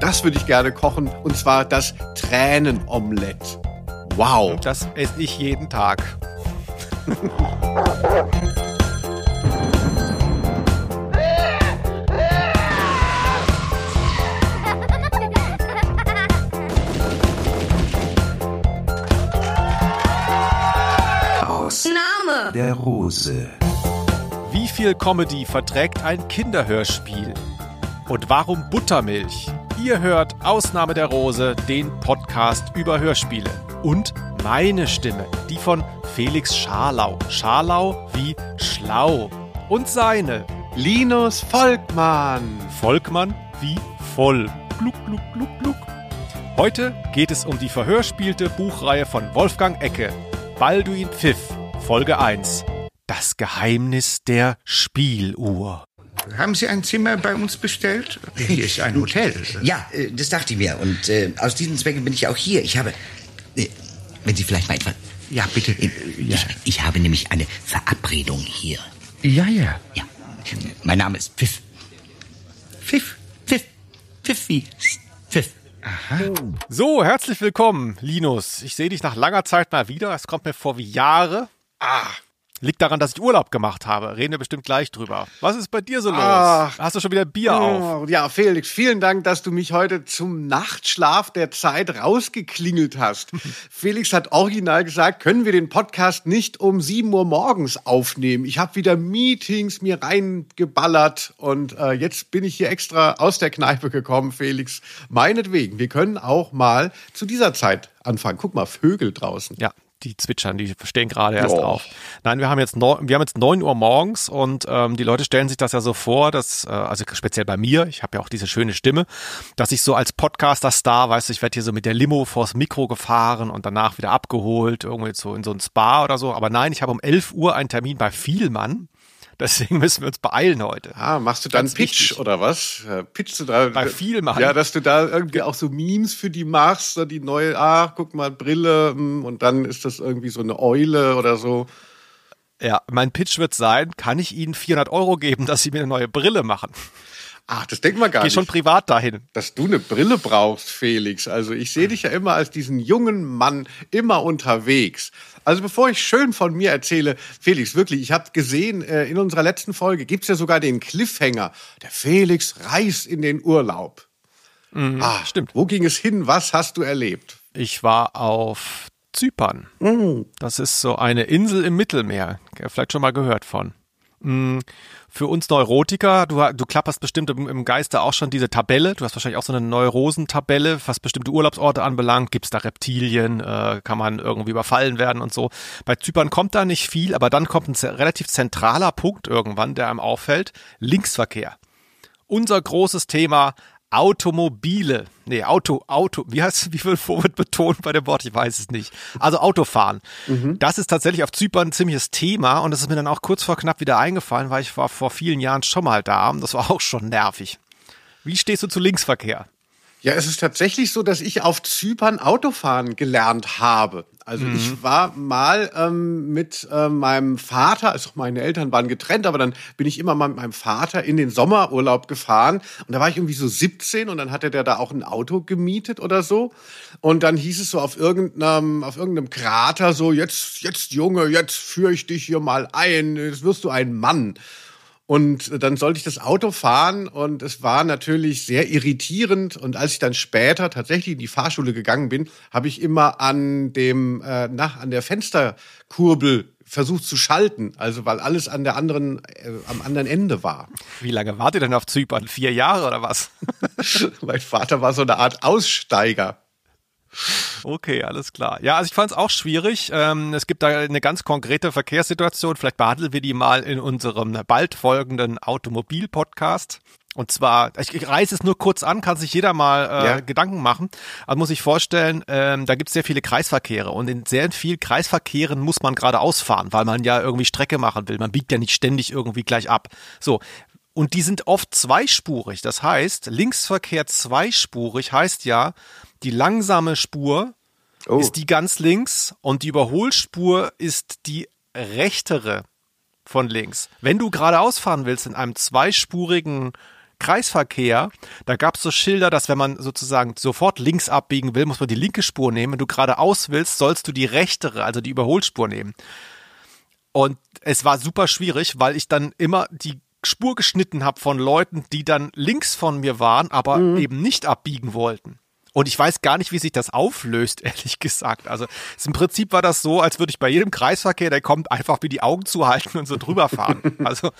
Das würde ich gerne kochen und zwar das Tränenomelett. Wow. Das esse ich jeden Tag. Name der Rose. Wie viel Comedy verträgt ein Kinderhörspiel? Und warum Buttermilch? Ihr hört Ausnahme der Rose, den Podcast über Hörspiele. Und meine Stimme, die von Felix Scharlau. Scharlau wie schlau. Und seine, Linus Volkmann. Volkmann wie voll. Gluck, gluck, gluck, gluck. Heute geht es um die verhörspielte Buchreihe von Wolfgang Ecke. Balduin Pfiff, Folge 1. Das Geheimnis der Spieluhr. Haben Sie ein Zimmer bei uns bestellt? Hier ist ein Hotel. Ja, äh, das dachte ich mir. Und äh, aus diesem Zwecke bin ich auch hier. Ich habe. Äh, wenn Sie vielleicht mal etwas. Ja, bitte. Äh, Ich, ich habe nämlich eine Verabredung hier. Ja, ja. Ja. Mein Name ist Pfiff. Pfiff. Pfiff. Pfiff wie Pfiff. So, herzlich willkommen, Linus. Ich sehe dich nach langer Zeit mal wieder. Es kommt mir vor wie Jahre. Ah. Liegt daran, dass ich Urlaub gemacht habe. Reden wir bestimmt gleich drüber. Was ist bei dir so los? Ach. Hast du schon wieder Bier auf? Oh, ja, Felix, vielen Dank, dass du mich heute zum Nachtschlaf der Zeit rausgeklingelt hast. Felix hat original gesagt, können wir den Podcast nicht um 7 Uhr morgens aufnehmen. Ich habe wieder Meetings mir reingeballert und äh, jetzt bin ich hier extra aus der Kneipe gekommen, Felix. Meinetwegen, wir können auch mal zu dieser Zeit anfangen. Guck mal, Vögel draußen. Ja, die zwitschern, die stehen gerade erst Oh. auf. Nein, wir haben jetzt neun, wir haben jetzt neun Uhr morgens und ähm, die Leute stellen sich das ja so vor, dass, äh, also speziell bei mir, ich habe ja auch diese schöne Stimme, dass ich so als Podcaster-Star, weißt du, ich werde hier so mit der Limo vors Mikro gefahren und danach wieder abgeholt, irgendwie so in so ein Spa oder so. Aber nein, ich habe um 11 Uhr einen Termin bei Vielmann. Deswegen müssen wir uns beeilen heute. Ah, machst du dann Ganz Pitch wichtig. oder was? Pitchst du da? Bei Vielmann. Ja, dass du da irgendwie auch so Memes für die machst, so die neue, ach, guck mal, Brille, mm, und dann ist das irgendwie so eine Eule oder so. Ja, mein Pitch wird sein, kann ich Ihnen 400 Euro geben, dass Sie mir eine neue Brille machen? Ach, das denkt man gar Geh nicht. schon privat dahin. dass du eine Brille brauchst, Felix. Also ich sehe dich ja immer als diesen jungen Mann, immer unterwegs. Also bevor ich schön von mir erzähle, Felix, wirklich, ich habe gesehen, äh, in unserer letzten Folge gibt's ja sogar den Cliffhanger. Der Felix reist in den Urlaub. ah, stimmt. Wo ging es hin? Was hast du erlebt? Ich war auf Zypern. Das ist so eine Insel im Mittelmeer. Vielleicht schon mal gehört von. Mm, Für uns Neurotiker, du, du klapperst bestimmt im, im Geiste auch schon diese Tabelle. Du hast wahrscheinlich auch so eine Neurosentabelle, was bestimmte Urlaubsorte anbelangt. Gibt es da Reptilien? Äh, kann man irgendwie überfallen werden und so. Bei Zypern kommt da nicht viel, aber dann kommt ein relativ zentraler Punkt irgendwann, der einem auffällt. Linksverkehr unser großes Thema Automobile. Nee, Auto, Auto, wie heißt wie wird betont bei dem Wort? Ich weiß es nicht. Also Autofahren. Das ist tatsächlich auf Zypern ein ziemliches Thema und das ist mir dann auch kurz vor knapp wieder eingefallen, weil ich war vor vielen Jahren schon mal da und das war auch schon nervig. Wie stehst du zu Linksverkehr? Ja, es ist tatsächlich so, dass ich auf Zypern Autofahren gelernt habe. Also ich war mal ähm, mit äh, meinem Vater, also meine Eltern waren getrennt, aber dann bin ich immer mal mit meinem Vater in den Sommerurlaub gefahren. Und da war ich irgendwie so 17 und dann hatte der da auch ein Auto gemietet oder so. Und dann hieß es so auf irgendeinem auf irgendeinem Krater so jetzt jetzt Junge, jetzt führe ich dich hier mal ein, jetzt wirst du ein Mann. Und dann sollte ich das Auto fahren und es war natürlich sehr irritierend. Und als ich dann später tatsächlich in die Fahrschule gegangen bin, habe ich immer an dem, äh, nach, an der Fensterkurbel versucht zu schalten. Also weil alles an der anderen, äh, am anderen Ende war. Wie lange wart ihr denn auf Zypern? Vier Jahre oder was? mein Vater war so eine Art Aussteiger. Okay, alles klar. Ja, also ich fand es auch schwierig. Ähm, es gibt da eine ganz konkrete Verkehrssituation. Vielleicht behandeln wir die mal in unserem bald folgenden Automobil-Podcast. Und zwar, ich, ich reiße es nur kurz an, kann sich jeder mal äh, Ja. Gedanken machen. Also muss ich vorstellen, ähm, da gibt es sehr viele Kreisverkehre und in sehr vielen Kreisverkehren muss man geradeaus fahren, weil man ja irgendwie Strecke machen will. Man biegt ja nicht ständig irgendwie gleich ab. So. Und die sind oft zweispurig. Das heißt, Linksverkehr zweispurig heißt ja, die langsame Spur Oh. ist die ganz links und die Überholspur ist die rechtere von links. Wenn du geradeaus fahren willst in einem zweispurigen Kreisverkehr, da gab es so Schilder, dass wenn man sozusagen sofort links abbiegen will, muss man die linke Spur nehmen. Wenn du geradeaus willst, sollst du die rechtere, also die Überholspur nehmen. Und es war super schwierig, weil ich dann immer die Spur geschnitten habe von Leuten, die dann links von mir waren, aber mhm. eben nicht abbiegen wollten. Und ich weiß gar nicht, wie sich das auflöst, ehrlich gesagt. Also im Prinzip war das so, als würde ich bei jedem Kreisverkehr, der kommt, einfach wie die Augen zuhalten und so drüber fahren. also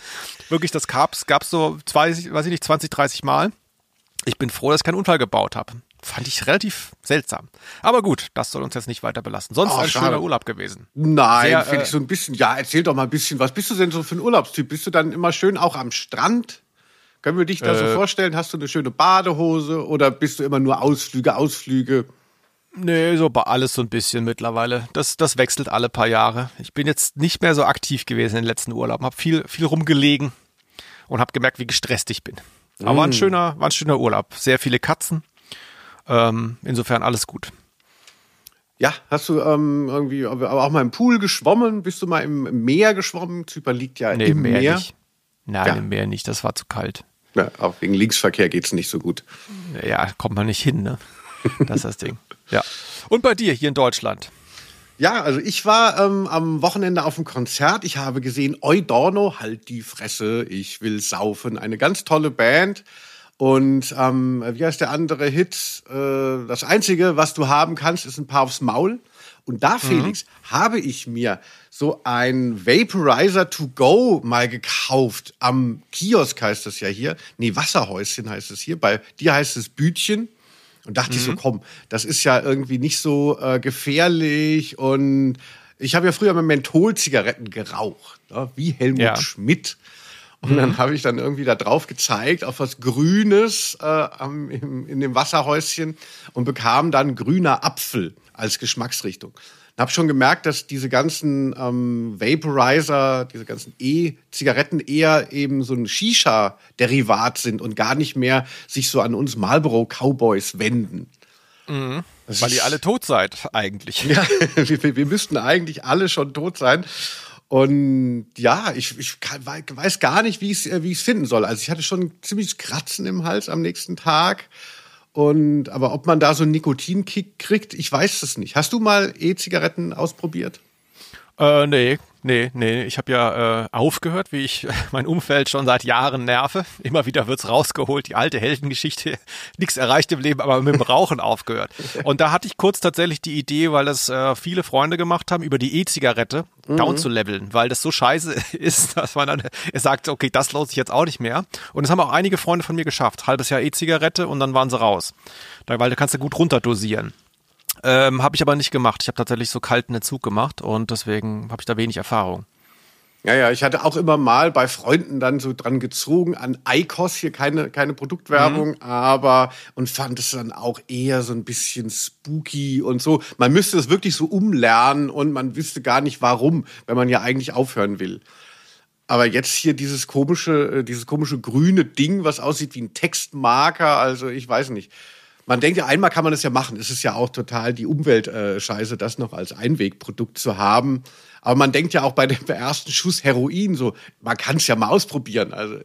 wirklich, das gab's, gab's so, zwei, weiß ich nicht, 20, 30 Mal. Ich bin froh, dass ich keinen Unfall gebaut habe. Fand ich relativ seltsam. Aber gut, das soll uns jetzt nicht weiter belasten. Sonst oh, ein schade. schöner Urlaub gewesen. Nein, finde äh, ich so ein bisschen. Ja, erzähl doch mal ein bisschen. Was bist du denn so für ein Urlaubstyp? Bist du dann immer schön auch am Strand? Können wir dich da äh, so vorstellen? Hast du eine schöne Badehose oder bist du immer nur Ausflüge, Ausflüge? Nee, so bei alles so ein bisschen mittlerweile. Das, das wechselt alle paar Jahre. Ich bin jetzt nicht mehr so aktiv gewesen in den letzten Urlauben, habe viel, viel rumgelegen und habe gemerkt, wie gestresst ich bin. Aber mm. war, ein schöner, war ein schöner Urlaub. Sehr viele Katzen. Ähm, insofern alles gut. Ja, hast du ähm, irgendwie aber auch mal im Pool geschwommen? Bist du mal im Meer geschwommen? Zypern liegt ja nee, im Meer. Meer. Nicht. Nein, ja. im Meer nicht. Das war zu kalt. Ja, auch wegen Linksverkehr geht es nicht so gut. Ja, kommt man nicht hin, ne? Das ist das Ding. Ja. Und bei dir hier in Deutschland? Ja, also ich war ähm, am Wochenende auf einem Konzert. Ich habe gesehen Eudorno, halt die Fresse, ich will saufen. Eine ganz tolle Band. Und ähm, wie heißt der andere Hit? Äh, das Einzige, was du haben kannst, ist ein paar aufs Maul. Und da, mhm. Felix, mhm. habe ich mir so ein Vaporizer to go mal gekauft. Am Kiosk heißt das ja hier. Nee, Wasserhäuschen heißt es hier. Bei dir heißt es Bütchen. Und dachte mhm. ich so, mhm. komm, das ist ja irgendwie nicht so äh, gefährlich. Und ich habe ja früher mit Mentholzigaretten geraucht, ne? wie Helmut ja. Schmidt. Und mhm. dann habe ich dann irgendwie da drauf gezeigt auf was Grünes äh, am, im, in dem Wasserhäuschen und bekam dann grüner Apfel als Geschmacksrichtung. Ich habe schon gemerkt, dass diese ganzen ähm, Vaporizer, diese ganzen E-Zigaretten eher eben so ein Shisha-Derivat sind und gar nicht mehr sich so an uns Marlboro-Cowboys wenden. Mhm. Weil ihr alle tot seid, eigentlich. Ja, wir, wir müssten eigentlich alle schon tot sein. Und ja, ich, ich weiß gar nicht, wie ich es wie finden soll. Also ich hatte schon ziemlich Kratzen im Hals am nächsten Tag. Und aber ob man da so einen Nikotinkick kriegt, ich weiß es nicht. Hast du mal E-Zigaretten ausprobiert? Äh, nee, nee, nee. Ich habe ja äh, aufgehört, wie ich mein Umfeld schon seit Jahren nerve. Immer wieder wird's rausgeholt, die alte Heldengeschichte. Nichts erreicht im Leben, aber mit dem Rauchen aufgehört. Und da hatte ich kurz tatsächlich die Idee, weil das äh, viele Freunde gemacht haben, über die E-Zigarette mhm. down zu leveln, weil das so scheiße ist, dass man dann er sagt, okay, das lohnt sich jetzt auch nicht mehr. Und das haben auch einige Freunde von mir geschafft. Halbes Jahr E-Zigarette und dann waren sie raus. Da, weil da kannst du gut runterdosieren. Ähm, habe ich aber nicht gemacht. Ich habe tatsächlich so kalten Entzug gemacht und deswegen habe ich da wenig Erfahrung. Ja, ja, ich hatte auch immer mal bei Freunden dann so dran gezogen an Eikos, hier keine, keine Produktwerbung, mhm. aber und fand es dann auch eher so ein bisschen spooky und so. Man müsste es wirklich so umlernen und man wüsste gar nicht warum, wenn man ja eigentlich aufhören will. Aber jetzt hier dieses komische, äh, dieses komische grüne Ding, was aussieht wie ein Textmarker, also ich weiß nicht man denkt ja, einmal kann man das ja machen. Es ist ja auch total die Umweltscheiße, äh, das noch als Einwegprodukt zu haben. Aber man denkt ja auch bei dem ersten Schuss Heroin so, man kann es ja mal ausprobieren. Also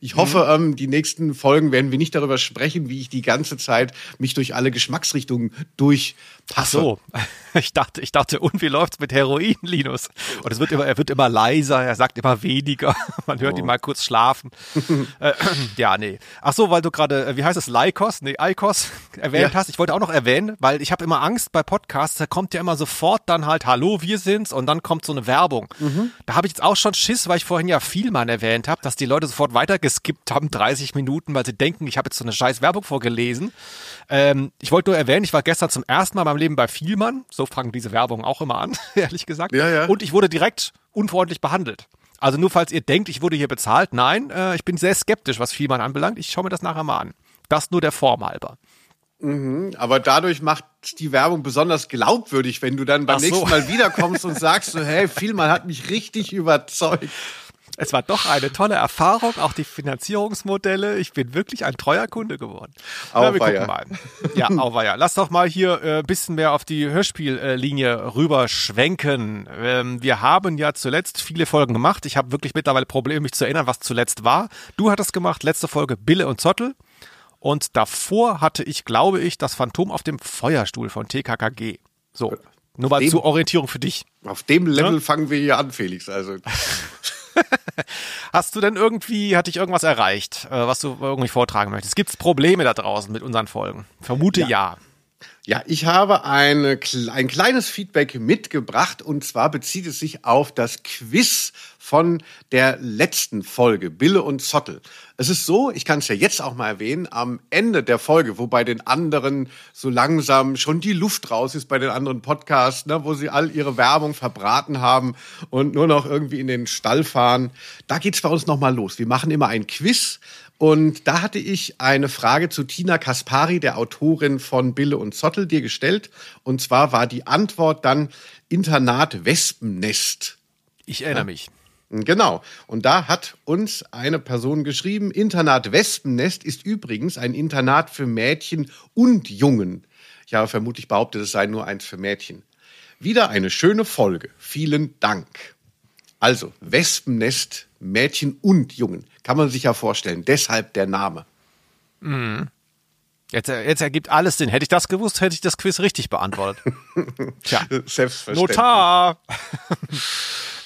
ich hoffe, mhm. ähm, die nächsten Folgen werden wir nicht darüber sprechen, wie ich die ganze Zeit mich durch alle Geschmacksrichtungen durchpasse. Ach so, ich dachte, ich dachte, und wie läuft's mit Heroin, Linus? Und es wird immer, er wird immer leiser, er sagt immer weniger. Man hört oh. ihn mal kurz schlafen. äh, ja, nee. Ach so, weil du gerade, äh, wie heißt es, Lycos, nee, Icos erwähnt ja. hast. Ich wollte auch noch erwähnen, weil ich habe immer Angst bei Podcasts, da kommt ja immer sofort dann halt, hallo, wir sind's und dann kommt so eine Werbung. Mhm. Da habe ich jetzt auch schon Schiss, weil ich vorhin ja Vielmann erwähnt habe, dass die Leute sofort weitergeskippt haben, 30 Minuten, weil sie denken, ich habe jetzt so eine scheiß Werbung vorgelesen. Ähm, ich wollte nur erwähnen, ich war gestern zum ersten Mal meinem Leben bei Vielmann. So fangen diese Werbungen auch immer an, ehrlich gesagt. Ja, ja. Und ich wurde direkt unfreundlich behandelt. Also nur falls ihr denkt, ich wurde hier bezahlt, nein, äh, ich bin sehr skeptisch, was Vielmann anbelangt. Ich schaue mir das nachher mal an. Das nur der Form halber. Mhm, aber dadurch macht die Werbung besonders glaubwürdig, wenn du dann beim so. nächsten Mal wiederkommst und sagst so, hey, Vielmann hat mich richtig überzeugt. Es war doch eine tolle Erfahrung, auch die Finanzierungsmodelle. Ich bin wirklich ein treuer Kunde geworden. Na, wir gucken mal. Ja, auweia. Lass doch mal hier ein äh, bisschen mehr auf die Hörspiellinie rüberschwenken. Ähm, wir haben ja zuletzt viele Folgen gemacht. Ich habe wirklich mittlerweile Probleme, mich zu erinnern, was zuletzt war. Du hattest gemacht, letzte Folge Bille und Zottel. Und davor hatte ich, glaube ich, das Phantom auf dem Feuerstuhl von TKKG. So, nur mal dem, zur Orientierung für dich. Auf dem Level ja? fangen wir hier an, Felix. Also. Hast du denn irgendwie, hat dich irgendwas erreicht, äh, was du irgendwie vortragen möchtest? Gibt es Probleme da draußen mit unseren Folgen? Vermute ja. ja. Ja, ich habe eine, ein kleines Feedback mitgebracht und zwar bezieht es sich auf das Quiz von der letzten Folge, Bille und Zottel. Es ist so, ich kann es ja jetzt auch mal erwähnen, am Ende der Folge, wo bei den anderen so langsam schon die Luft raus ist bei den anderen Podcasts, ne, wo sie all ihre Werbung verbraten haben und nur noch irgendwie in den Stall fahren, da geht's bei uns nochmal los. Wir machen immer ein Quiz und da hatte ich eine Frage zu Tina Kaspari, der Autorin von Bille und Zottel, dir gestellt. Und zwar war die Antwort dann Internat Wespennest. Ich erinnere mich. Genau. Und da hat uns eine Person geschrieben, Internat Wespennest ist übrigens ein Internat für Mädchen und Jungen. Ich habe vermutlich behauptet, es sei nur eins für Mädchen. Wieder eine schöne Folge. Vielen Dank. Also, Wespennest, Mädchen und Jungen. Kann man sich ja vorstellen. Deshalb der Name. Mhm. Jetzt, jetzt ergibt alles Sinn. Hätte ich das gewusst, hätte ich das Quiz richtig beantwortet. Tja, selbstverständlich. Notar!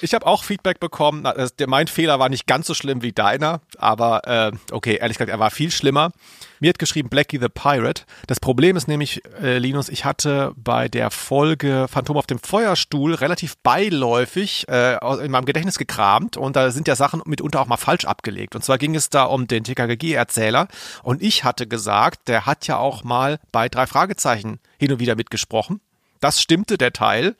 Ich habe auch Feedback bekommen. Mein Fehler war nicht ganz so schlimm wie deiner, aber äh, okay, ehrlich gesagt, er war viel schlimmer. Mir hat geschrieben Blackie the Pirate. Das Problem ist nämlich, äh, Linus, ich hatte bei der Folge Phantom auf dem Feuerstuhl relativ beiläufig äh, in meinem Gedächtnis gekramt und da sind ja Sachen mitunter auch mal falsch abgelegt. Und zwar ging es da um den TKGG-Erzähler und ich hatte gesagt, der hat ja auch mal bei drei Fragezeichen hin und wieder mitgesprochen. Das stimmte, der Teil.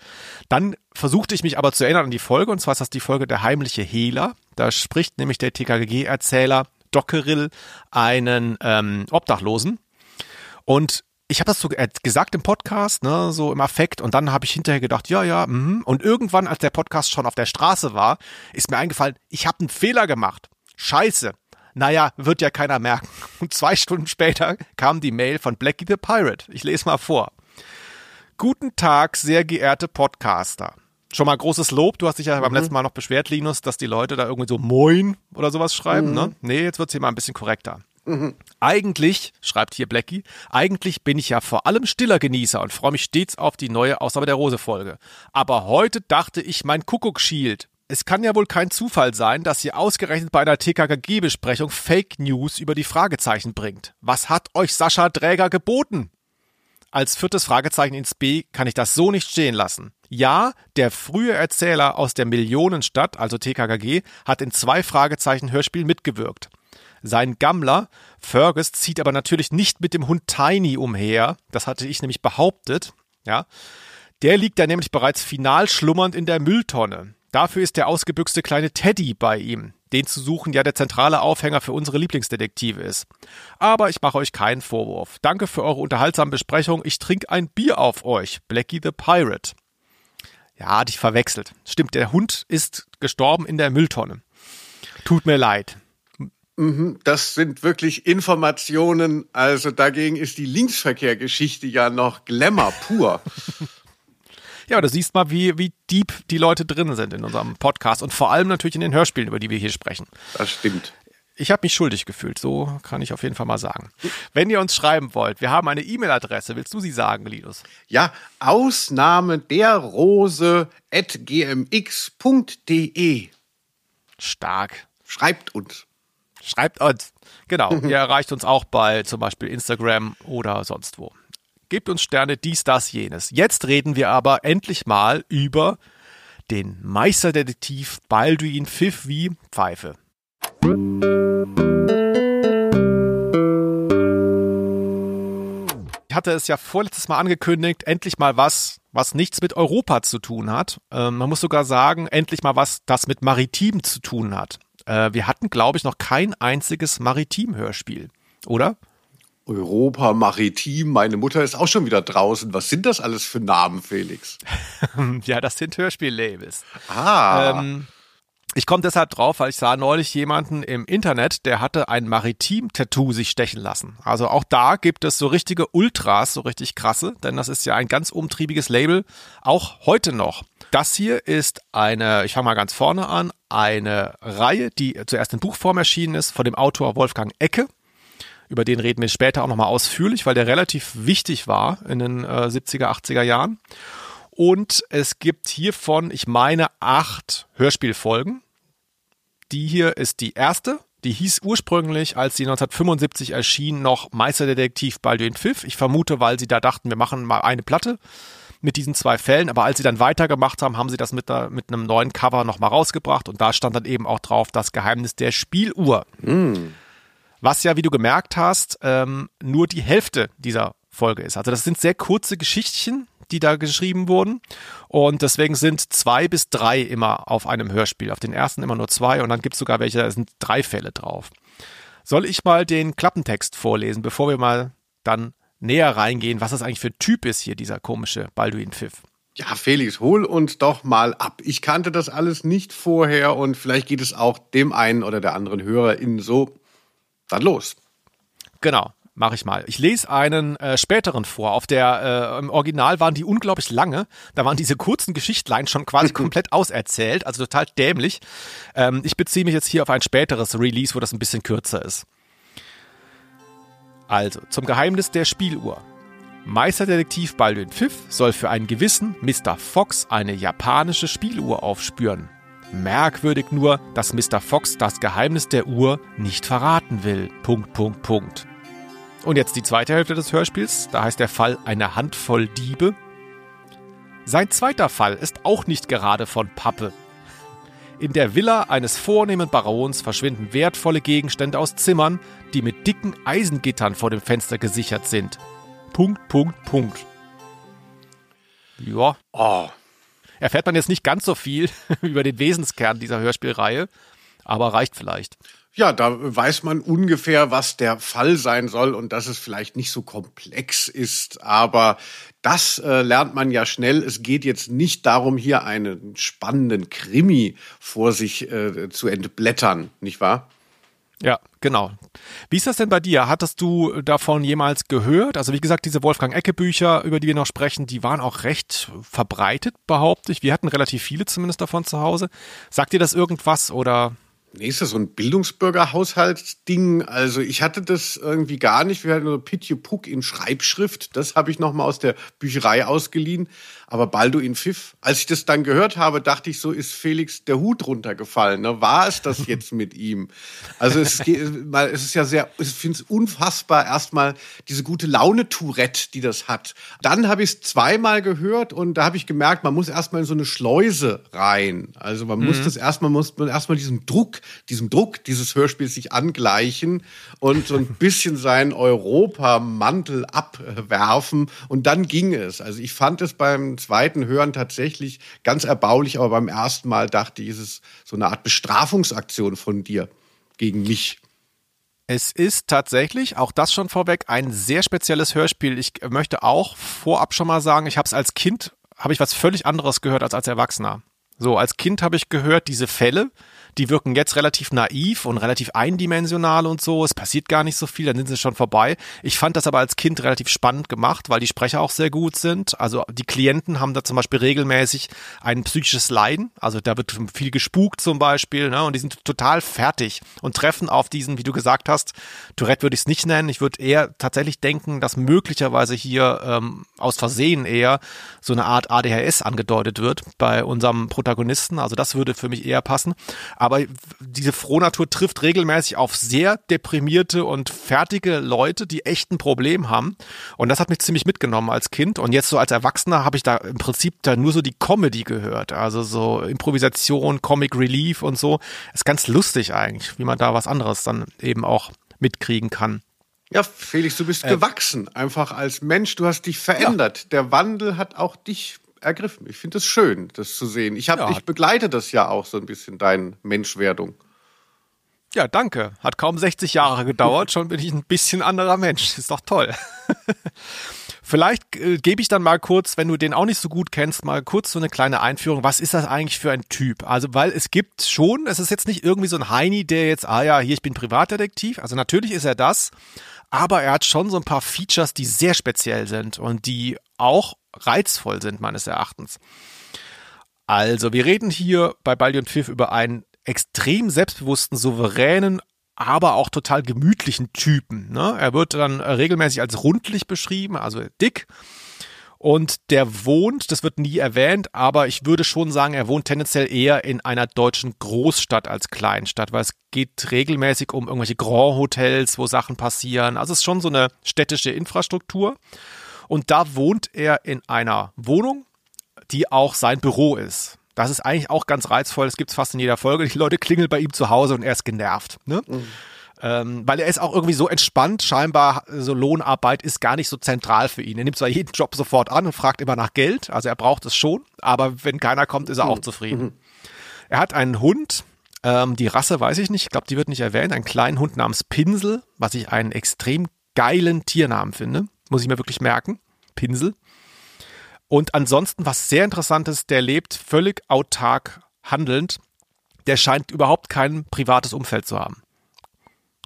Dann versuchte ich mich aber zu erinnern an die Folge, und zwar ist das die Folge Der heimliche Hehler. Da spricht nämlich der TKGG-Erzähler Dockerill einen ähm, Obdachlosen. Und ich habe das so gesagt im Podcast, ne, so im Affekt, und dann habe ich hinterher gedacht, ja, ja, mh. und irgendwann, als der Podcast schon auf der Straße war, ist mir eingefallen, ich habe einen Fehler gemacht. Scheiße. Naja, wird ja keiner merken. Und zwei Stunden später kam die Mail von Blackie the Pirate. Ich lese mal vor. Guten Tag, sehr geehrte Podcaster. Schon mal großes Lob. Du hast dich ja mhm. beim letzten Mal noch beschwert, Linus, dass die Leute da irgendwie so Moin oder sowas schreiben. Ne? Mhm. Ne? Nee, jetzt wird's hier mal ein bisschen korrekter. Mhm. Eigentlich, schreibt hier Blackie, eigentlich bin ich ja vor allem stiller Genießer und freue mich stets auf die neue Ausgabe der Rose-Folge. Aber heute dachte ich, mein Kuckuck schielt. Es kann ja wohl kein Zufall sein, dass ihr ausgerechnet bei einer TKKG-Besprechung Fake News über die Fragezeichen bringt. Was hat euch Sascha Dräger geboten? Als viertes Fragezeichen ins B kann ich das so nicht stehen lassen. Ja, der frühe Erzähler aus der Millionenstadt, also TKKG, hat in zwei Fragezeichen Hörspielen mitgewirkt. Sein Gammler, Fergus, zieht aber natürlich nicht mit dem Hund Tiny umher. Das hatte ich nämlich behauptet. Ja. Der liegt da nämlich bereits final schlummernd in der Mülltonne. Dafür ist der ausgebüxte kleine Teddy bei ihm den zu suchen ja der zentrale Aufhänger für unsere Lieblingsdetektive ist. Aber ich mache euch keinen Vorwurf. Danke für eure unterhaltsame Besprechung. Ich trinke ein Bier auf euch. Blackie the Pirate. Ja, dich verwechselt. Stimmt, der Hund ist gestorben in der Mülltonne. Tut mir leid. Mhm, das sind wirklich Informationen. Also dagegen ist die Linksverkehrgeschichte ja noch Glamour pur. Ja, du siehst mal, wie, wie deep die Leute drin sind in unserem Podcast und vor allem natürlich in den Hörspielen, über die wir hier sprechen. Das stimmt. Ich habe mich schuldig gefühlt, so kann ich auf jeden Fall mal sagen. Wenn ihr uns schreiben wollt, wir haben eine E-Mail-Adresse. Willst du sie sagen, Linus? Ja, Ausnahme der Rose at gmx.de. Stark. Schreibt uns. Schreibt uns. Genau. ihr erreicht uns auch bei zum Beispiel Instagram oder sonst wo. Gebt uns Sterne, dies, das, jenes. Jetzt reden wir aber endlich mal über den Meisterdetektiv Baldwin Pfiff wie Pfeife. Ich hatte es ja vorletztes Mal angekündigt, endlich mal was, was nichts mit Europa zu tun hat. Ähm, man muss sogar sagen, endlich mal was, das mit Maritim zu tun hat. Äh, wir hatten, glaube ich, noch kein einziges Maritim-Hörspiel, oder? Europa Maritim, meine Mutter ist auch schon wieder draußen. Was sind das alles für Namen, Felix? ja, das sind Hörspiellabels. Ah. Ähm, Ich komme deshalb drauf, weil ich sah neulich jemanden im Internet, der hatte ein Maritim-Tattoo sich stechen lassen. Also auch da gibt es so richtige Ultras, so richtig krasse, denn das ist ja ein ganz umtriebiges Label, auch heute noch. Das hier ist eine, ich fange mal ganz vorne an, eine Reihe, die zuerst in Buchform erschienen ist, von dem Autor Wolfgang Ecke. Über den reden wir später auch nochmal ausführlich, weil der relativ wichtig war in den äh, 70er, 80er Jahren. Und es gibt hiervon, ich meine, acht Hörspielfolgen. Die hier ist die erste. Die hieß ursprünglich, als sie 1975 erschien, noch Meisterdetektiv Baldwin Pfiff. Ich vermute, weil sie da dachten, wir machen mal eine Platte mit diesen zwei Fällen. Aber als sie dann weitergemacht haben, haben sie das mit, der, mit einem neuen Cover nochmal rausgebracht. Und da stand dann eben auch drauf das Geheimnis der Spieluhr. Mm. Was ja, wie du gemerkt hast, ähm, nur die Hälfte dieser Folge ist. Also das sind sehr kurze Geschichtchen, die da geschrieben wurden. Und deswegen sind zwei bis drei immer auf einem Hörspiel. Auf den ersten immer nur zwei und dann gibt es sogar welche, da sind drei Fälle drauf. Soll ich mal den Klappentext vorlesen, bevor wir mal dann näher reingehen, was das eigentlich für Typ ist hier, dieser komische Balduin Pfiff? Ja, Felix, hol uns doch mal ab. Ich kannte das alles nicht vorher und vielleicht geht es auch dem einen oder der anderen Hörer in so. Dann los. Genau mache ich mal. Ich lese einen äh, späteren vor. Auf der äh, im Original waren die unglaublich lange. Da waren diese kurzen Geschichtlein schon quasi komplett auserzählt, also total dämlich. Ähm, ich beziehe mich jetzt hier auf ein späteres Release, wo das ein bisschen kürzer ist. Also, zum Geheimnis der Spieluhr. Meisterdetektiv Baldwin Pfiff soll für einen gewissen Mr. Fox eine japanische Spieluhr aufspüren. Merkwürdig nur, dass Mr. Fox das Geheimnis der Uhr nicht verraten will. Punkt, Punkt, Punkt. Und jetzt die zweite Hälfte des Hörspiels, da heißt der Fall eine Handvoll Diebe. Sein zweiter Fall ist auch nicht gerade von Pappe. In der Villa eines vornehmen Barons verschwinden wertvolle Gegenstände aus Zimmern, die mit dicken Eisengittern vor dem Fenster gesichert sind. Punkt, Punkt, Punkt. Ja. Oh. Erfährt man jetzt nicht ganz so viel über den Wesenskern dieser Hörspielreihe, aber reicht vielleicht. Ja, da weiß man ungefähr, was der Fall sein soll und dass es vielleicht nicht so komplex ist. Aber das äh, lernt man ja schnell. Es geht jetzt nicht darum, hier einen spannenden Krimi vor sich äh, zu entblättern, nicht wahr? Ja, genau. Wie ist das denn bei dir? Hattest du davon jemals gehört? Also wie gesagt, diese Wolfgang Ecke Bücher, über die wir noch sprechen, die waren auch recht verbreitet, behaupte ich. Wir hatten relativ viele zumindest davon zu Hause. Sagt dir das irgendwas oder? Nee, ist das so ein Bildungsbürgerhaushaltsding? Also ich hatte das irgendwie gar nicht. Wir hatten nur Pitje Puck in Schreibschrift. Das habe ich nochmal aus der Bücherei ausgeliehen. Aber Balduin Pfiff, als ich das dann gehört habe, dachte ich so, ist Felix der Hut runtergefallen. Ne? War es das jetzt mit ihm? Also es, es ist ja sehr, ich finde es unfassbar, erstmal diese gute Laune-Tourette, die das hat. Dann habe ich es zweimal gehört und da habe ich gemerkt, man muss erstmal in so eine Schleuse rein. Also man mhm. muss das erstmal, muss man erstmal diesen Druck, diesem Druck dieses Hörspiels sich angleichen und so ein bisschen seinen Europamantel abwerfen und dann ging es. Also ich fand es beim zweiten Hören tatsächlich ganz erbaulich, aber beim ersten Mal dachte ich, es ist so eine Art Bestrafungsaktion von dir gegen mich. Es ist tatsächlich, auch das schon vorweg, ein sehr spezielles Hörspiel. Ich möchte auch vorab schon mal sagen, ich habe es als Kind, habe ich was völlig anderes gehört als als Erwachsener. So, als Kind habe ich gehört, diese Fälle, die wirken jetzt relativ naiv und relativ eindimensional und so. Es passiert gar nicht so viel, dann sind sie schon vorbei. Ich fand das aber als Kind relativ spannend gemacht, weil die Sprecher auch sehr gut sind. Also die Klienten haben da zum Beispiel regelmäßig ein psychisches Leiden. Also da wird viel gespukt zum Beispiel, ne? Und die sind total fertig und treffen auf diesen, wie du gesagt hast, Tourette würde ich es nicht nennen. Ich würde eher tatsächlich denken, dass möglicherweise hier ähm, aus Versehen eher so eine Art ADHS angedeutet wird bei unserem Protagonisten. Also das würde für mich eher passen. Aber aber diese Frohnatur trifft regelmäßig auf sehr deprimierte und fertige Leute, die echt ein Problem haben. Und das hat mich ziemlich mitgenommen als Kind. Und jetzt so als Erwachsener habe ich da im Prinzip da nur so die Comedy gehört. Also so Improvisation, Comic Relief und so. Ist ganz lustig eigentlich, wie man da was anderes dann eben auch mitkriegen kann. Ja, Felix, du bist äh, gewachsen, einfach als Mensch. Du hast dich verändert. Ja. Der Wandel hat auch dich ergriffen. Ich finde es schön, das zu sehen. Ich, hab, ja. ich begleite das ja auch so ein bisschen, deine Menschwerdung. Ja, danke. Hat kaum 60 Jahre gedauert, schon bin ich ein bisschen anderer Mensch. Ist doch toll. Vielleicht äh, gebe ich dann mal kurz, wenn du den auch nicht so gut kennst, mal kurz so eine kleine Einführung. Was ist das eigentlich für ein Typ? Also, weil es gibt schon, es ist jetzt nicht irgendwie so ein Heini, der jetzt, ah ja, hier, ich bin Privatdetektiv. Also natürlich ist er das, aber er hat schon so ein paar Features, die sehr speziell sind und die auch reizvoll sind, meines Erachtens. Also, wir reden hier bei Baldi und Pfiff über einen extrem selbstbewussten, souveränen, aber auch total gemütlichen Typen. Ne? Er wird dann regelmäßig als rundlich beschrieben, also dick. Und der wohnt, das wird nie erwähnt, aber ich würde schon sagen, er wohnt tendenziell eher in einer deutschen Großstadt als Kleinstadt, weil es geht regelmäßig um irgendwelche Grand Hotels, wo Sachen passieren. Also es ist schon so eine städtische Infrastruktur. Und da wohnt er in einer Wohnung, die auch sein Büro ist. Das ist eigentlich auch ganz reizvoll. Das gibt es fast in jeder Folge. Die Leute klingeln bei ihm zu Hause und er ist genervt. Ne? Mhm. Ähm, weil er ist auch irgendwie so entspannt, scheinbar so Lohnarbeit ist gar nicht so zentral für ihn. Er nimmt zwar jeden Job sofort an und fragt immer nach Geld, also er braucht es schon, aber wenn keiner kommt, ist er auch mhm. zufrieden. Mhm. Er hat einen Hund, ähm, die Rasse weiß ich nicht, ich glaube, die wird nicht erwähnt, einen kleinen Hund namens Pinsel, was ich einen extrem geilen Tiernamen finde, muss ich mir wirklich merken, Pinsel. Und ansonsten, was sehr interessant ist, der lebt völlig autark handelnd. Der scheint überhaupt kein privates Umfeld zu haben.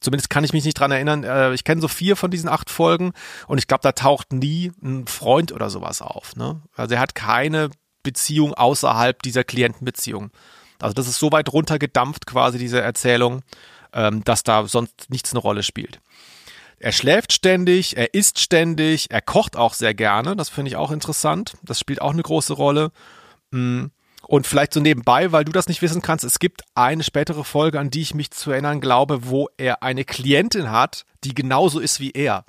Zumindest kann ich mich nicht dran erinnern. Äh, ich kenne so vier von diesen acht Folgen und ich glaube, da taucht nie ein Freund oder sowas auf. Ne? Also er hat keine Beziehung außerhalb dieser Klientenbeziehung. Also das ist so weit runtergedampft quasi diese Erzählung, ähm, dass da sonst nichts eine Rolle spielt. Er schläft ständig, er isst ständig, er kocht auch sehr gerne. Das finde ich auch interessant. Das spielt auch eine große Rolle. Mm. Und vielleicht so nebenbei, weil du das nicht wissen kannst, es gibt eine spätere Folge, an die ich mich zu erinnern glaube, wo er eine Klientin hat, die genauso ist wie er.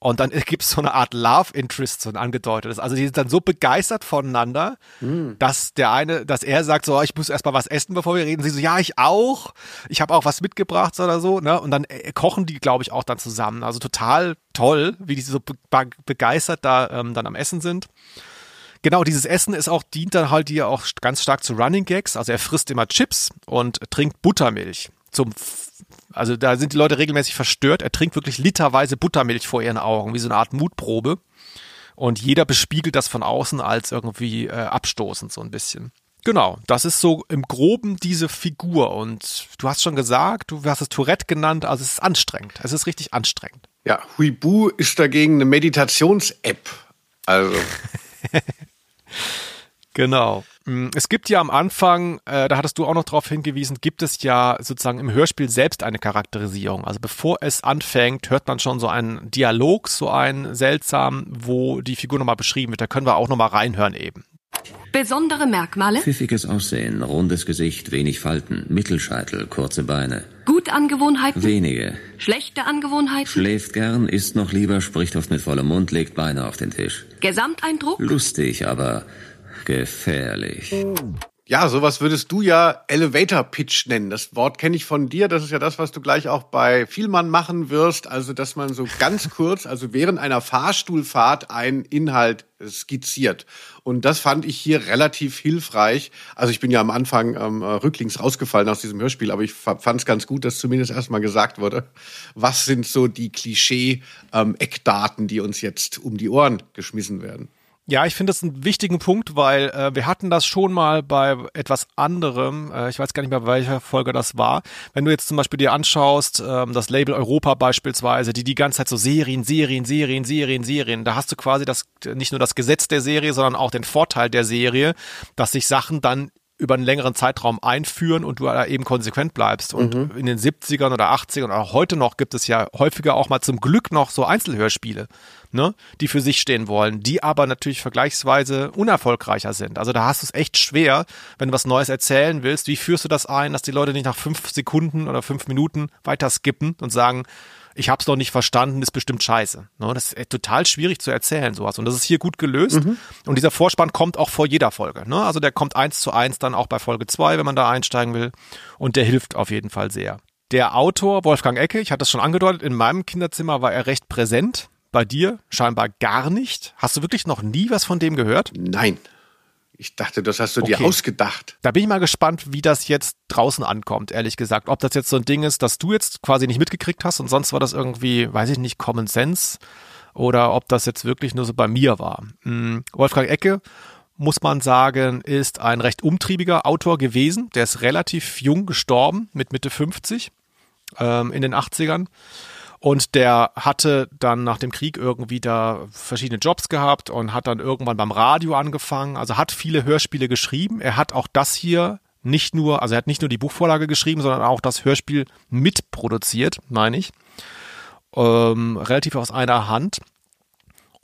Und dann gibt es so eine Art Love Interest, so ein angedeutetes. Also die sind dann so begeistert voneinander, mm. dass der eine, dass er sagt so, ich muss erstmal was essen, bevor wir reden. Sie so, ja, ich auch. Ich habe auch was mitgebracht oder so. Ne? Und dann äh, kochen die, glaube ich, auch dann zusammen. Also total toll, wie die so be begeistert da ähm, dann am Essen sind. Genau, dieses Essen ist auch, dient dann halt hier auch ganz stark zu Running Gags. Also er frisst immer Chips und trinkt Buttermilch zum also da sind die Leute regelmäßig verstört. Er trinkt wirklich literweise Buttermilch vor ihren Augen, wie so eine Art Mutprobe. Und jeder bespiegelt das von außen als irgendwie äh, abstoßend so ein bisschen. Genau, das ist so im Groben diese Figur. Und du hast schon gesagt, du hast es Tourette genannt, also es ist anstrengend. Es ist richtig anstrengend. Ja, Huibu ist dagegen eine Meditations-App. Also. genau. Mm, es gibt ja am Anfang, äh, da hattest du auch noch darauf hingewiesen, gibt es ja sozusagen im Hörspiel selbst eine Charakterisierung. Also bevor es anfängt, hört man schon so einen Dialog, so einen seltsam, wo die Figur nochmal beschrieben wird. Da können wir auch nochmal reinhören eben. Besondere Merkmale? Pfiffiges Aussehen, rundes Gesicht, wenig Falten, Mittelscheitel, kurze Beine. Gute Angewohnheiten? Wenige. Schlechte Angewohnheiten? Schläft gern, isst noch lieber, spricht oft mit vollem Mund, legt Beine auf den Tisch. Gesamteindruck? Lustig, aber gefährlich. Ja, sowas würdest du ja Elevator Pitch nennen. Das Wort kenne ich von dir. Das ist ja das, was du gleich auch bei Vielmann machen wirst. Also, dass man so ganz kurz, also während einer Fahrstuhlfahrt einen Inhalt skizziert. Und das fand ich hier relativ hilfreich. Also ich bin ja am Anfang ähm, rücklings rausgefallen aus diesem Hörspiel, aber ich fand es ganz gut, dass zumindest erstmal gesagt wurde, was sind so die Klischee-Eckdaten, ähm, die uns jetzt um die Ohren geschmissen werden. Ja, ich finde das einen wichtigen Punkt, weil äh, wir hatten das schon mal bei etwas anderem. Äh, ich weiß gar nicht mehr, bei welcher Folge das war. Wenn du jetzt zum Beispiel dir anschaust, ähm, das Label Europa beispielsweise, die die ganze Zeit so Serien, Serien, Serien, Serien, Serien, da hast du quasi das nicht nur das Gesetz der Serie, sondern auch den Vorteil der Serie, dass sich Sachen dann über einen längeren Zeitraum einführen und du da eben konsequent bleibst. Und mhm. in den 70ern oder 80ern oder auch heute noch gibt es ja häufiger auch mal zum Glück noch so Einzelhörspiele ne, die für sich stehen wollen, die aber natürlich vergleichsweise unerfolgreicher sind. Also da hast du es echt schwer, wenn du was Neues erzählen willst. Wie führst du das ein, dass die Leute nicht nach fünf Sekunden oder fünf Minuten weiter skippen und sagen, ich hab's doch nicht verstanden, ist bestimmt scheiße. Ne, das ist total schwierig zu erzählen, sowas. Und das ist hier gut gelöst. Mhm. Und dieser Vorspann kommt auch vor jeder Folge. Ne? Also der kommt eins zu eins dann auch bei Folge zwei, wenn man da einsteigen will. Und der hilft auf jeden Fall sehr. Der Autor Wolfgang Ecke, ich hatte es schon angedeutet, in meinem Kinderzimmer war er recht präsent. Bei dir scheinbar gar nicht. Hast du wirklich noch nie was von dem gehört? Nein. Ich dachte, das hast du okay. dir ausgedacht. Da bin ich mal gespannt, wie das jetzt draußen ankommt, ehrlich gesagt. Ob das jetzt so ein Ding ist, dass du jetzt quasi nicht mitgekriegt hast und sonst war das irgendwie, weiß ich nicht, Common Sense oder ob das jetzt wirklich nur so bei mir war. Hm, Wolfgang Ecke, muss man sagen, ist ein recht umtriebiger Autor gewesen. Der ist relativ jung gestorben, mit Mitte 50 ähm, in den 80ern. Und der hatte dann nach dem Krieg irgendwie da verschiedene Jobs gehabt und hat dann irgendwann beim Radio angefangen. Also hat viele Hörspiele geschrieben. Er hat auch das hier nicht nur, also er hat nicht nur die Buchvorlage geschrieben, sondern auch das Hörspiel mitproduziert, meine ich. Ähm, relativ aus einer Hand.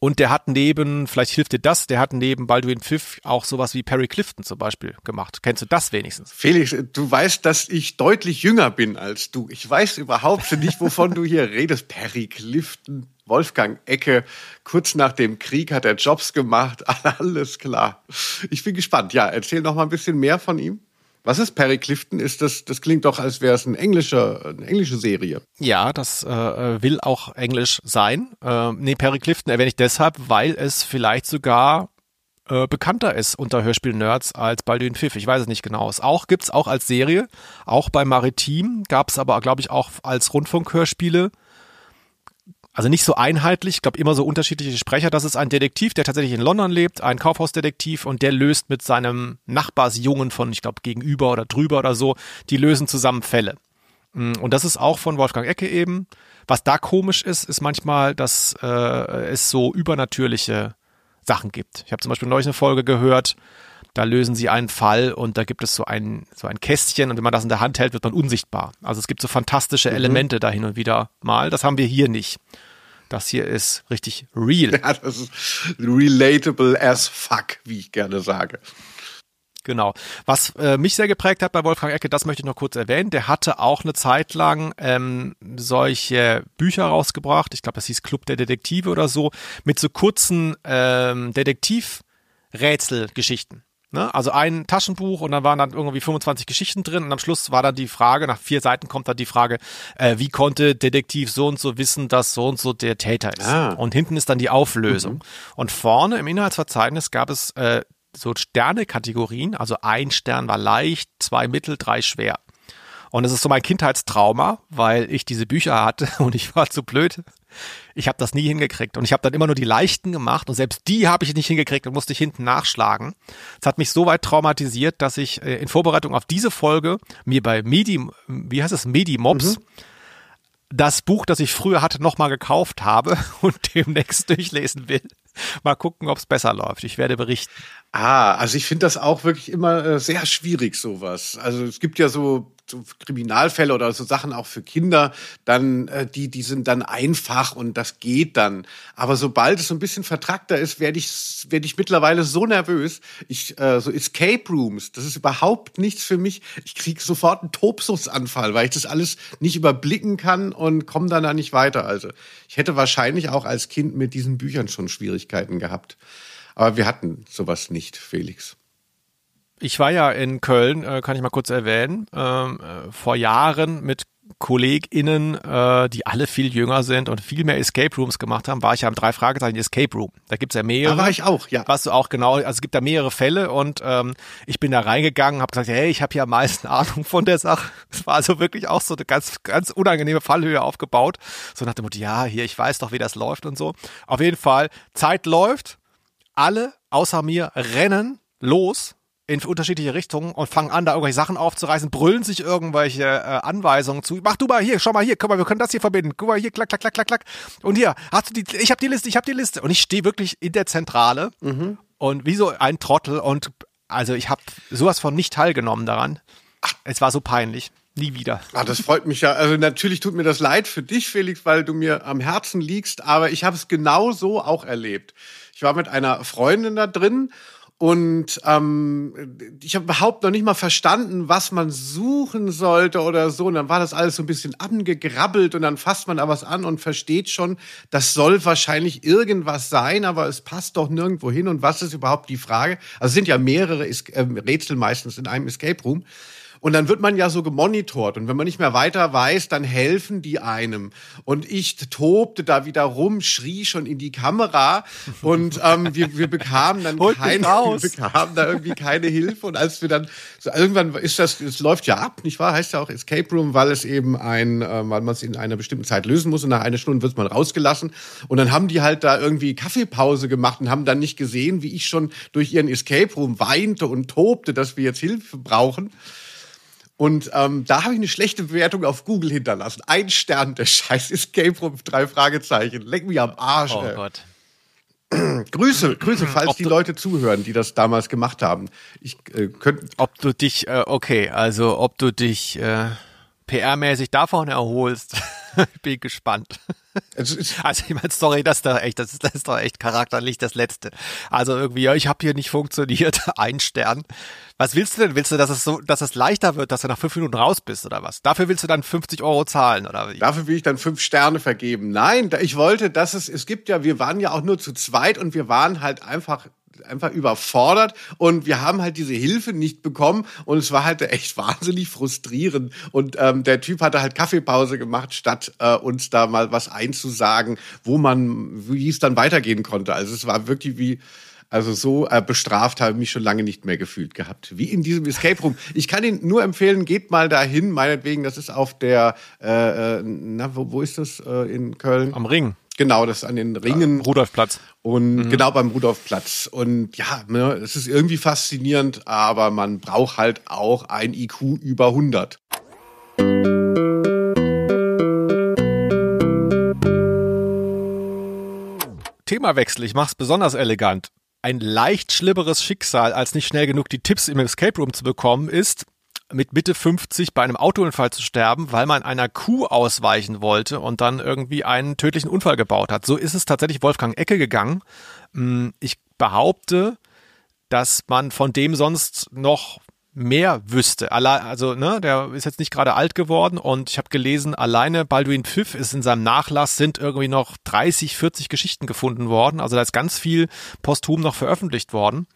Und der hat neben, vielleicht hilft dir das, der hat neben Baldwin Pfiff auch sowas wie Perry Clifton zum Beispiel gemacht. Kennst du das wenigstens? Felix, du weißt, dass ich deutlich jünger bin als du. Ich weiß überhaupt nicht, wovon du hier redest. Perry Clifton, Wolfgang Ecke, kurz nach dem Krieg hat er Jobs gemacht. Alles klar. Ich bin gespannt. Ja, erzähl noch mal ein bisschen mehr von ihm. Was ist Perry Clifton? Ist das, das klingt doch, als wäre es ein englischer, eine englische Serie. Ja, das äh, will auch Englisch sein. Äh, nee, Perry Clifton erwähne ich deshalb, weil es vielleicht sogar äh, bekannter ist unter Hörspiel-Nerds als Baldwin Pfiff. Ich weiß es nicht genau. Es auch gibt's auch als Serie, auch bei Maritim gab es aber, glaube ich, auch als Rundfunkhörspiele also nicht so einheitlich, ich glaube immer so unterschiedliche Sprecher. Das ist ein Detektiv, der tatsächlich in London lebt, ein Kaufhausdetektiv und der löst mit seinem Nachbarsjungen von, ich glaube, gegenüber oder drüber oder so, die lösen zusammen Fälle. Mm, und das ist auch von Wolfgang Ecke eben. Was da komisch ist, ist manchmal, dass äh, es so übernatürliche Sachen gibt. Ich habe zum Beispiel neulich eine Folge gehört, da lösen sie einen Fall und da gibt es so ein, so ein Kästchen und wenn man das in der Hand hält, wird man unsichtbar. Also es gibt so fantastische mhm. Elemente da hin und wieder mal. Das haben wir hier nicht. Das hier ist richtig real. Ja, das ist relatable as fuck, wie ich gerne sage. Genau. Was äh, mich sehr geprägt hat bei Wolfgang Ecke, das möchte ich noch kurz erwähnen. Der hatte auch eine Zeit lang ähm, solche Bücher rausgebracht. Ich glaube, das hieß Club der Detektive oder so, mit so kurzen ähm, Detektivrätselgeschichten. Ne? Also ein Taschenbuch und dann waren dann irgendwie 25 Geschichten drin und am Schluss war dann die Frage, nach vier Seiten kommt dann die Frage, äh, wie konnte Detektiv so und so wissen, dass so und so der Täter ist. Ah. Und hinten ist dann die Auflösung. Mhm. Und vorne im Inhaltsverzeichnis gab es äh, so Sterne-Kategorien, also ein Stern war leicht, zwei mittel, drei schwer. Und es ist so mein Kindheitstrauma, weil ich diese Bücher hatte und ich war zu blöd, ich habe das nie hingekriegt und ich habe dann immer nur die leichten gemacht und selbst die habe ich nicht hingekriegt und musste ich hinten nachschlagen. Das hat mich so weit traumatisiert, dass ich äh, in Vorbereitung auf diese Folge mir bei Medi, wie heißt es, Medi-Mobs, mhm. das Buch, das ich früher hatte, nochmal gekauft habe und demnächst durchlesen will. Mal gucken, ob es besser läuft. Ich werde berichten. Ah, also ich finde das auch wirklich immer äh, sehr schwierig, sowas. Also es gibt ja so so Kriminalfälle oder so Sachen auch für Kinder, dann äh, die die sind dann einfach und das geht dann. Aber sobald es so ein bisschen vertrackter ist, werde ich werde ich mittlerweile so nervös. Ich äh, so Escape Rooms, das ist überhaupt nichts für mich. Ich kriege sofort einen Tobsuchtsanfall, weil ich das alles nicht überblicken kann und komme dann da nicht weiter. Also ich hätte wahrscheinlich auch als Kind mit diesen Büchern schon Schwierigkeiten gehabt. Aber wir hatten sowas nicht, Felix. Ich war ja in Köln, äh, kann ich mal kurz erwähnen, ähm, äh, vor Jahren mit KollegInnen, äh, die alle viel jünger sind und viel mehr Escape Rooms gemacht haben, war ich ja am drei Fragezeichen Escape Room. Da gibt's ja mehrere. Da war ich auch, ja. Warst du auch genau, also es gibt da mehrere Fälle und ähm, ich bin da reingegangen, habe gesagt, hey, ich habe hier am meisten Ahnung von der Sache. Es war also wirklich auch so eine ganz, ganz unangenehme Fallhöhe aufgebaut. So nach dem Motto, ja, hier, ich weiß doch, wie das läuft und so. Auf jeden Fall, Zeit läuft, alle außer mir rennen los in unterschiedliche Richtungen und fangen an, da irgendwelche Sachen aufzureißen, brüllen sich irgendwelche äh, Anweisungen zu. Mach du mal hier, schau mal hier, guck mal, wir können das hier verbinden. Guck mal hier, klack, klack, klack, klack, klack. Und hier, hast du die, ich habe die Liste, ich habe die Liste. Und ich stehe wirklich in der Zentrale mhm. und wie so ein Trottel und also ich habe sowas von nicht teilgenommen daran. Es war so peinlich. Nie wieder. Ah, das freut mich ja. Also natürlich tut mir das leid für dich, Felix, weil du mir am Herzen liegst, aber ich habe es genau so auch erlebt. Ich war mit einer Freundin da drin und ähm, ich habe überhaupt noch nicht mal verstanden, was man suchen sollte oder so. Und dann war das alles so ein bisschen angegrabbelt und dann fasst man da was an und versteht schon, das soll wahrscheinlich irgendwas sein, aber es passt doch nirgendwo hin. Und was ist überhaupt die Frage? Also es sind ja mehrere äh, Rätsel meistens in einem Escape Room. Und dann wird man ja so gemonitort. Und wenn man nicht mehr weiter weiß, dann helfen die einem. Und ich tobte da wieder rum, schrie schon in die Kamera. Und ähm, wir, wir bekamen dann keine, wir bekamen da irgendwie keine Hilfe. Und als wir dann, so irgendwann ist das, es läuft ja ab, nicht wahr? Heißt ja auch Escape Room, weil es eben ein, äh, weil man es in einer bestimmten Zeit lösen muss. Und nach einer Stunde wird man rausgelassen. Und dann haben die halt da irgendwie Kaffeepause gemacht und haben dann nicht gesehen, wie ich schon durch ihren Escape Room weinte und tobte, dass wir jetzt Hilfe brauchen. Und ähm, da habe ich eine schlechte Bewertung auf Google hinterlassen. Ein Stern, der scheiß Escape Room, drei Fragezeichen. Leck mich am Arsch. Oh ey. Gott. Grüße, Grüße, falls die Leute zuhören, die das damals gemacht haben. Ich äh, könnte Ob du dich, äh, okay, also ob du dich äh, PR-mäßig davon erholst, bin gespannt. Also ich meine, sorry, das ist doch echt, das ist, das ist doch echt charakterlich das Letzte. Also irgendwie, ja, ich habe hier nicht funktioniert, ein Stern. Was willst du denn? Willst du, dass es so, dass es leichter wird, dass du nach fünf Minuten raus bist oder was? Dafür willst du dann 50 Euro zahlen oder wie? Dafür will ich dann fünf Sterne vergeben. Nein, ich wollte, dass es, es gibt ja, wir waren ja auch nur zu zweit und wir waren halt einfach einfach überfordert und wir haben halt diese Hilfe nicht bekommen und es war halt echt wahnsinnig frustrierend und ähm, der Typ hatte halt Kaffeepause gemacht, statt äh, uns da mal was einzusagen, wo man, wie es dann weitergehen konnte. Also es war wirklich wie, also so äh, bestraft habe ich mich schon lange nicht mehr gefühlt gehabt. Wie in diesem Escape Room. Ich kann Ihnen nur empfehlen, geht mal dahin, meinetwegen, das ist auf der, äh, äh, na, wo, wo ist das äh, in Köln? Am Ring. Genau, das an den Ringen. Rudolfplatz. Und genau beim Rudolfplatz. Und ja, ne, es ist irgendwie faszinierend, aber man braucht halt auch ein IQ über 100. Themawechsel, ich mach's besonders elegant. Ein leicht schlimmeres Schicksal, als nicht schnell genug die Tipps im Escape Room zu bekommen, ist, mit Mitte 50 bei einem Autounfall zu sterben, weil man einer Kuh ausweichen wollte und dann irgendwie einen tödlichen Unfall gebaut hat. So ist es tatsächlich Wolfgang Ecke gegangen. Mm, Ich behaupte, dass man von dem sonst noch mehr wüsste. Also, ne, der ist jetzt nicht gerade alt geworden und ich habe gelesen, alleine Baldwin Pfiff ist in seinem Nachlass sind irgendwie noch 30, 40 Geschichten gefunden worden. Also da ist ganz viel posthum noch veröffentlicht worden.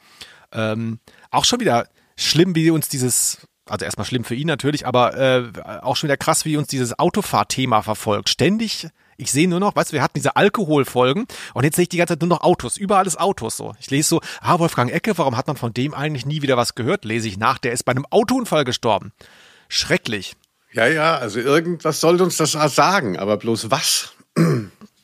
Ähm, auch schon wieder schlimm, wie uns dieses, also erstmal schlimm für ihn natürlich, aber äh, auch schon wieder krass, wie uns dieses Autofahrthema verfolgt. Ständig, ich sehe nur noch, weißt du, wir hatten diese Alkoholfolgen und jetzt sehe ich die ganze Zeit nur noch Autos. Überall ist Autos so. Ich lese so, ah, Wolfgang Ecke, warum hat man von dem eigentlich nie wieder was gehört? Lese ich nach, der ist bei einem Autounfall gestorben. Schrecklich. Ja, ja, also irgendwas sollte uns das sagen, aber bloß was?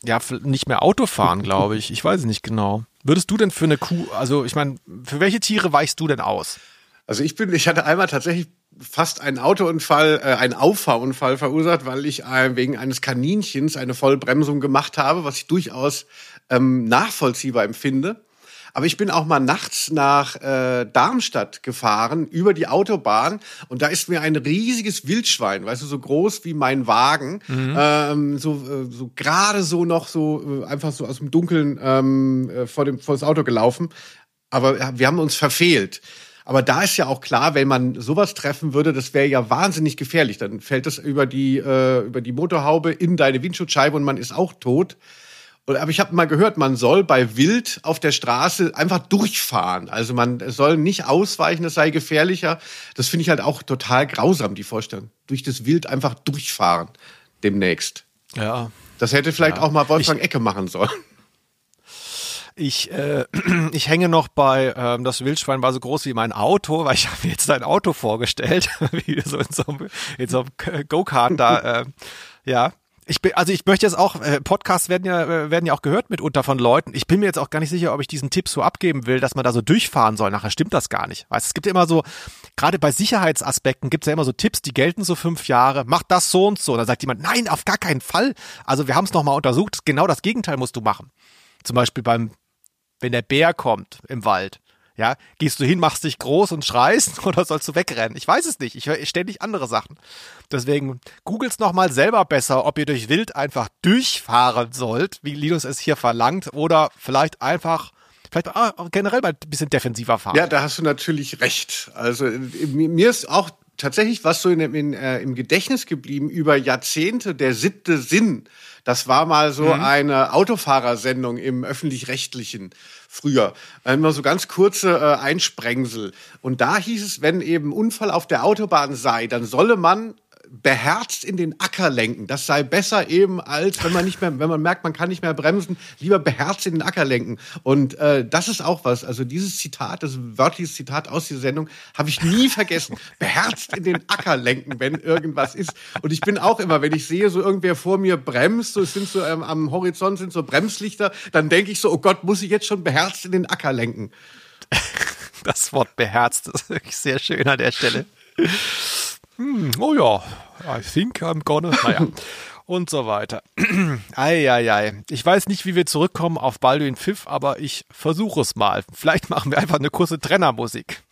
Ja, nicht mehr Auto fahren, glaube ich. Ich weiß es nicht genau. Würdest du denn für eine Kuh, also ich meine, für welche Tiere weichst du denn aus? Also ich bin, ich hatte einmal tatsächlich fast einen Autounfall, äh, einen Auffahrunfall verursacht, weil ich äh, wegen eines Kaninchens eine Vollbremsung gemacht habe, was ich durchaus ähm, nachvollziehbar empfinde. Aber ich bin auch mal nachts nach äh, Darmstadt gefahren über die Autobahn und da ist mir ein riesiges Wildschwein, weißt du, so groß wie mein Wagen, ähm, so, äh, so gerade so noch so äh, einfach so aus dem Dunkeln ähm, äh, vor dem vor das Auto gelaufen. Aber wir haben uns verfehlt. Aber da ist ja auch klar, wenn man sowas treffen würde, das wäre ja wahnsinnig gefährlich. Dann fällt das über die, äh, über die Motorhaube in deine Windschutzscheibe und man ist auch tot. Aber ich habe mal gehört, man soll bei Wild auf der Straße einfach durchfahren. Also man soll nicht ausweichen, das sei gefährlicher. Das finde ich halt auch total grausam, die Vorstellung. Durch das Wild einfach durchfahren demnächst. Ja. Das hätte vielleicht Ja. auch mal Wolfgang Ecke machen sollen. Ich, äh, ich hänge noch bei, ähm, das Wildschwein war so groß wie mein Auto, weil ich habe mir jetzt ein Auto vorgestellt, wie so in so einem, in so einem Go-Kart da, äh, ja. Ich bin, also ich möchte jetzt auch, äh, Podcasts werden ja, äh, werden ja auch gehört mitunter von Leuten. Ich bin mir jetzt auch gar nicht sicher, ob ich diesen Tipp so abgeben will, dass man da so durchfahren soll. Nachher stimmt das gar nicht. Weißt, es gibt ja immer so, gerade bei Sicherheitsaspekten gibt es ja immer so Tipps, die gelten so fünf Jahre, mach das so und so. Da sagt jemand, nein, auf gar keinen Fall. Also wir haben es nochmal untersucht, genau das Gegenteil musst du machen. Zum Beispiel beim wenn der Bär kommt im Wald, ja, gehst du hin, machst dich groß und schreist oder sollst du wegrennen? Ich weiß es nicht. Ich höre ständig andere Sachen. Deswegen googelt's noch mal selber besser, ob ihr durch Wild einfach durchfahren sollt, wie Linus es hier verlangt, oder vielleicht einfach, vielleicht ah, generell mal ein bisschen defensiver fahren. Ja, da hast du natürlich recht. Also mir ist auch tatsächlich was so in, in, äh, im Gedächtnis geblieben über Jahrzehnte der siebte Sinn. Das war mal so mhm. eine Autofahrersendung im öffentlich-rechtlichen früher. Immer so ganz kurze äh, Einsprengsel. Und da hieß es, wenn eben Unfall auf der Autobahn sei, dann solle man beherzt in den Acker lenken. Das sei besser eben als wenn man nicht mehr, wenn man merkt, man kann nicht mehr bremsen, lieber beherzt in den Acker lenken. Und äh, das ist auch was. Also dieses Zitat, das wörtliches Zitat aus dieser Sendung, habe ich nie vergessen. beherzt in den Acker lenken, wenn irgendwas ist. Und ich bin auch immer, wenn ich sehe, so irgendwer vor mir bremst, so es sind so ähm, am Horizont sind so Bremslichter, dann denke ich so, oh Gott, muss ich jetzt schon beherzt in den Acker lenken. Das Wort beherzt ist wirklich sehr schön an der Stelle. Hm, oh ja, I think I'm gonna. Naja. und so weiter. Eieiei. Ich weiß nicht, wie wir zurückkommen auf Balduin Pfiff, aber ich versuche es mal. Vielleicht machen wir einfach eine kurze Trennermusik.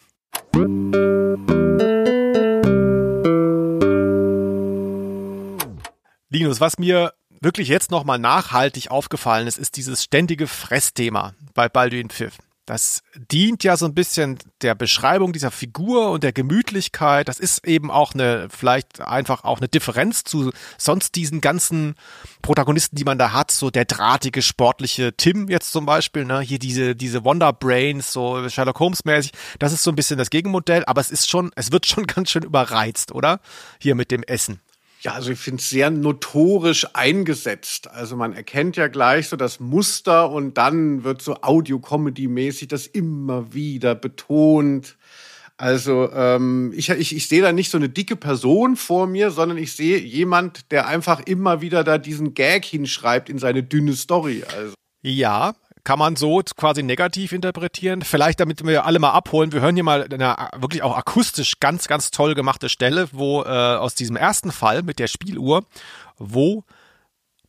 Linus, was mir wirklich jetzt nochmal nachhaltig aufgefallen ist, ist dieses ständige Fressthema bei Balduin Pfiff. Das dient ja so ein bisschen der Beschreibung dieser Figur und der Gemütlichkeit. Das ist eben auch eine, vielleicht einfach auch eine Differenz zu sonst diesen ganzen Protagonisten, die man da hat. So der drahtige, sportliche Tim jetzt zum Beispiel, ne? Hier diese, diese Wonder Brains, so Sherlock Holmes mäßig. Das ist so ein bisschen das Gegenmodell, aber es ist schon, es wird schon ganz schön überreizt, oder? Hier mit dem Essen. Ja, also ich finde es sehr notorisch eingesetzt. Also man erkennt ja gleich so das Muster und dann wird so Audio-Comedy-mäßig das immer wieder betont. Also ähm, ich, ich, ich sehe da nicht so eine dicke Person vor mir, sondern ich sehe jemand, der einfach immer wieder da diesen Gag hinschreibt in seine dünne Story. Also. Ja, kann man so quasi negativ interpretieren. Vielleicht, damit wir alle mal abholen, wir hören hier mal eine wirklich auch akustisch ganz, ganz toll gemachte Stelle, wo äh, aus diesem ersten Fall mit der Spieluhr, wo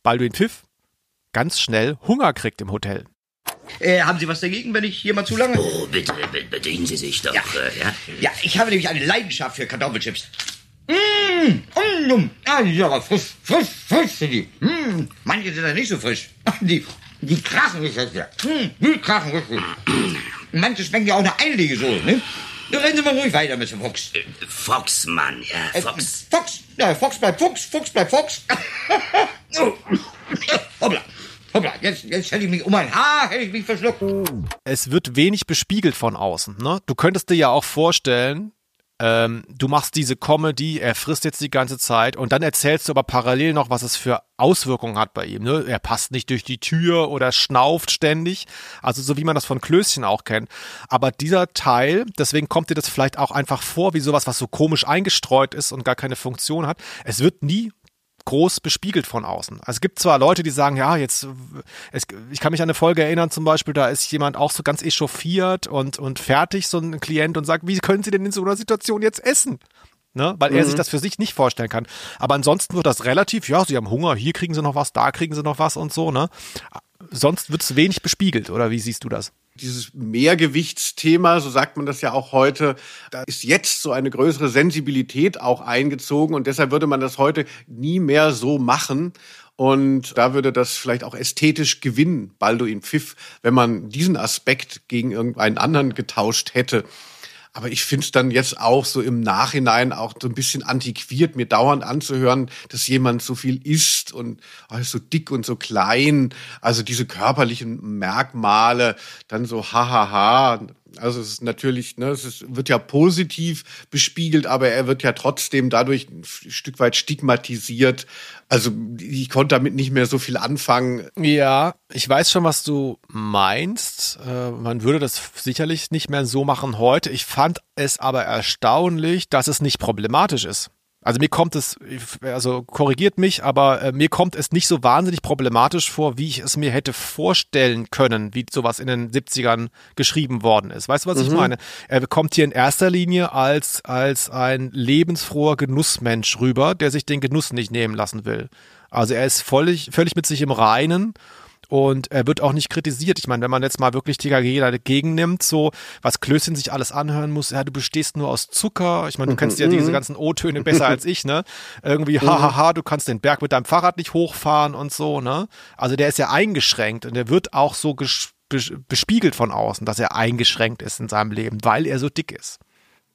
Baldwin Pfiff ganz schnell Hunger kriegt im Hotel. Äh, haben Sie was dagegen, wenn ich hier mal zu lange... Oh, bitte, bedienen Sie sich doch. Ja, äh, ja? ja ich habe nämlich eine Leidenschaft für Kartoffelchips. Mmh, mmh, ah, ja, frisch, frisch, frisch sind die. Mmh, manche sind ja nicht so frisch. Die, die krachen richtig. Hm, die krachen richtig. Manche schmecken ja auch eine Einlegesoße, ne? Ja, rennen Sie mal ruhig weiter, Mr. Fox. Äh, Fox, Mann, ja, Fox. Äh, Fox, ja, Fox bleibt Fuchs, Fuchs bleibt Fox. Hoppla. Hoppla, jetzt, jetzt hätte ich mich um ein Haar, hätte ich mich verschluckt. Es wird wenig bespiegelt von außen. Ne? Du könntest dir ja auch vorstellen, ähm, du machst diese Comedy, er frisst jetzt die ganze Zeit und dann erzählst du aber parallel noch, was es für Auswirkungen hat bei ihm. Ne? Er passt nicht durch die Tür oder schnauft ständig, also so wie man das von Klößchen auch kennt. Aber dieser Teil, deswegen kommt dir das vielleicht auch einfach vor wie sowas, was so komisch eingestreut ist und gar keine Funktion hat. Es wird nie groß bespiegelt von außen. Also es gibt zwar Leute, die sagen, ja, jetzt, es, ich kann mich an eine Folge erinnern zum Beispiel, da ist jemand auch so ganz echauffiert und, und fertig, so ein Klient und sagt, wie können Sie denn in so einer Situation jetzt essen? Ne? Weil mhm. er sich das für sich nicht vorstellen kann. Aber ansonsten wird das relativ, ja, Sie haben Hunger, hier kriegen Sie noch was, da kriegen Sie noch was und so, ne? Sonst wird es wenig bespiegelt, oder wie siehst du das? Dieses Mehrgewichtsthema, so sagt man das ja auch heute, da ist jetzt so eine größere Sensibilität auch eingezogen und deshalb würde man das heute nie mehr so machen. Und da würde das vielleicht auch ästhetisch gewinnen, Balduin Pfiff, wenn man diesen Aspekt gegen irgendeinen anderen getauscht hätte. Aber ich finde es dann jetzt auch so im Nachhinein auch so ein bisschen antiquiert, mir dauernd anzuhören, dass jemand so viel isst und oh, so dick und so klein. Also diese körperlichen Merkmale, dann so hahaha. Also es ist natürlich, ne, es ist, wird ja positiv bespiegelt, aber er wird ja trotzdem dadurch ein Stück weit stigmatisiert. Also ich konnte damit nicht mehr so viel anfangen. Ja, ich weiß schon, was du meinst. Äh, man würde das sicherlich nicht mehr so machen heute. Ich fand es aber erstaunlich, dass es nicht problematisch ist. Also mir kommt es, also korrigiert mich, aber äh, mir kommt es nicht so wahnsinnig problematisch vor, wie ich es mir hätte vorstellen können, wie sowas in den 70ern geschrieben worden ist. Weißt du, was mhm. ich meine? Er kommt hier in erster Linie als, als ein lebensfroher Genussmensch rüber, der sich den Genuss nicht nehmen lassen will. Also er ist völlig, völlig mit sich im Reinen und er wird auch nicht kritisiert. Ich meine, wenn man jetzt mal wirklich TKG dagegen nimmt, so was Klößchen sich alles anhören muss, ja, du bestehst nur aus Zucker. Ich meine, du kennst ja diese mhm. ganzen O-Töne besser als ich, ne? Irgendwie, hahaha, du kannst den Berg mit deinem Fahrrad nicht hochfahren und so, ne? Also der ist ja eingeschränkt und der wird auch so bespiegelt von außen, dass er eingeschränkt ist in seinem Leben, weil er so dick ist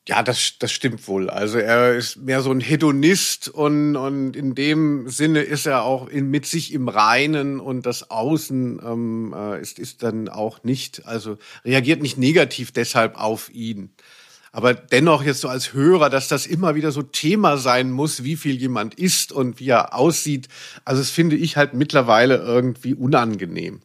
Ja, das, das stimmt wohl. Also er ist mehr so ein Hedonist und, und in dem Sinne ist er auch in, mit sich im Reinen und das Außen ähm, äh, ist, ist dann auch nicht, also reagiert nicht negativ deshalb auf ihn. Aber dennoch jetzt so als Hörer, dass das immer wieder so Thema sein muss, wie viel jemand ist und wie er aussieht. Also das finde ich halt mittlerweile irgendwie unangenehm.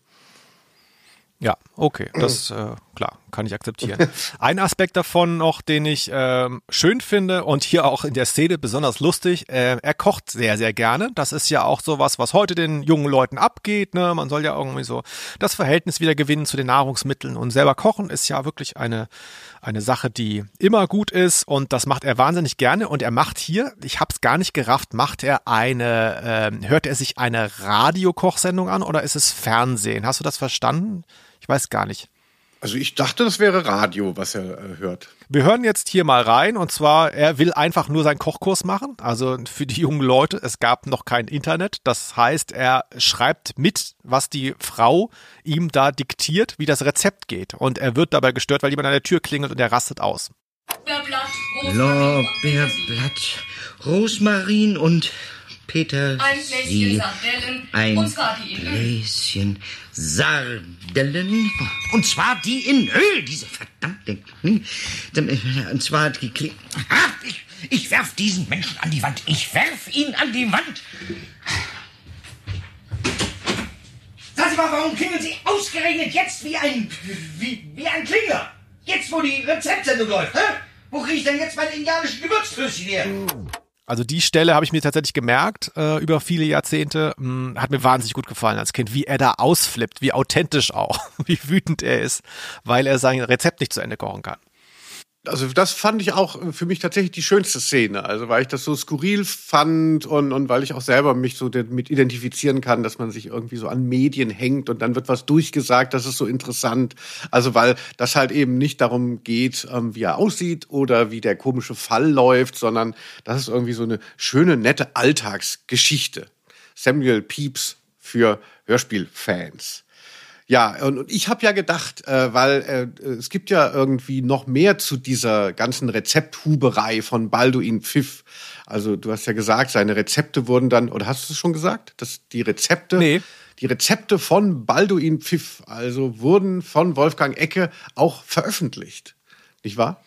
Ja, okay, das äh, klar, kann ich akzeptieren. Ein Aspekt davon noch, den ich äh, schön finde und hier auch in der Szene besonders lustig, äh, er kocht sehr, sehr gerne. Das ist ja auch sowas, was heute den jungen Leuten abgeht. Ne? Man soll ja irgendwie so das Verhältnis wieder gewinnen zu den Nahrungsmitteln und selber kochen ist ja wirklich eine, eine Sache, die immer gut ist und das macht er wahnsinnig gerne und er macht hier, ich habe es gar nicht gerafft, macht er eine, äh, hört er sich eine Radiokochsendung an oder ist es Fernsehen? Hast du das verstanden? Ich weiß gar nicht. Also ich dachte, das wäre Radio, was er äh, hört. Wir hören jetzt hier mal rein und zwar, er will einfach nur seinen Kochkurs machen. Also für die jungen Leute, es gab noch kein Internet. Das heißt, er schreibt mit, was die Frau ihm da diktiert, wie das Rezept geht. Und er wird dabei gestört, weil jemand an der Tür klingelt und er rastet aus. Lorbeerblatt, Rosmarin und Peter. Ein Gläschen Sardellen. Ein und zwar die in Öl. Gläschen Sardellen. Und zwar die in Öl, diese verdammte. Und zwar die Kle Ah, ich, ich werf diesen Menschen an die Wand. Ich werf ihn an die Wand. Sagen Sie mal, warum klingeln Sie ausgerechnet jetzt wie ein, wie, wie ein Klinger? Jetzt, wo die Rezeptsendung läuft, hä? Wo kriege ich denn jetzt meine indianischen Gewürzklößchen her? Also die Stelle habe ich mir tatsächlich gemerkt äh, über viele Jahrzehnte. Hm, hat mir wahnsinnig gut gefallen als Kind, wie er da ausflippt, wie authentisch auch, wie wütend er ist, weil er sein Rezept nicht zu Ende kochen kann. Also das fand ich auch für mich tatsächlich die schönste Szene. Also weil ich das so skurril fand und, und weil ich auch selber mich so damit identifizieren kann, dass man sich irgendwie so an Medien hängt und dann wird was durchgesagt, das ist so interessant. Also weil das halt eben nicht darum geht, ähm, wie er aussieht oder wie der komische Fall läuft, sondern das ist irgendwie so eine schöne, nette Alltagsgeschichte. Samuel Pepys für Hörspielfans. Ja, und, und ich habe ja gedacht, äh, weil äh, es gibt ja irgendwie noch mehr zu dieser ganzen Rezepthuberei von Balduin Pfiff. Also du hast ja gesagt, seine Rezepte wurden dann, oder hast du es schon gesagt, dass die Rezepte, Nee. die Rezepte von Balduin Pfiff, also wurden von Wolfgang Ecke auch veröffentlicht, nicht wahr?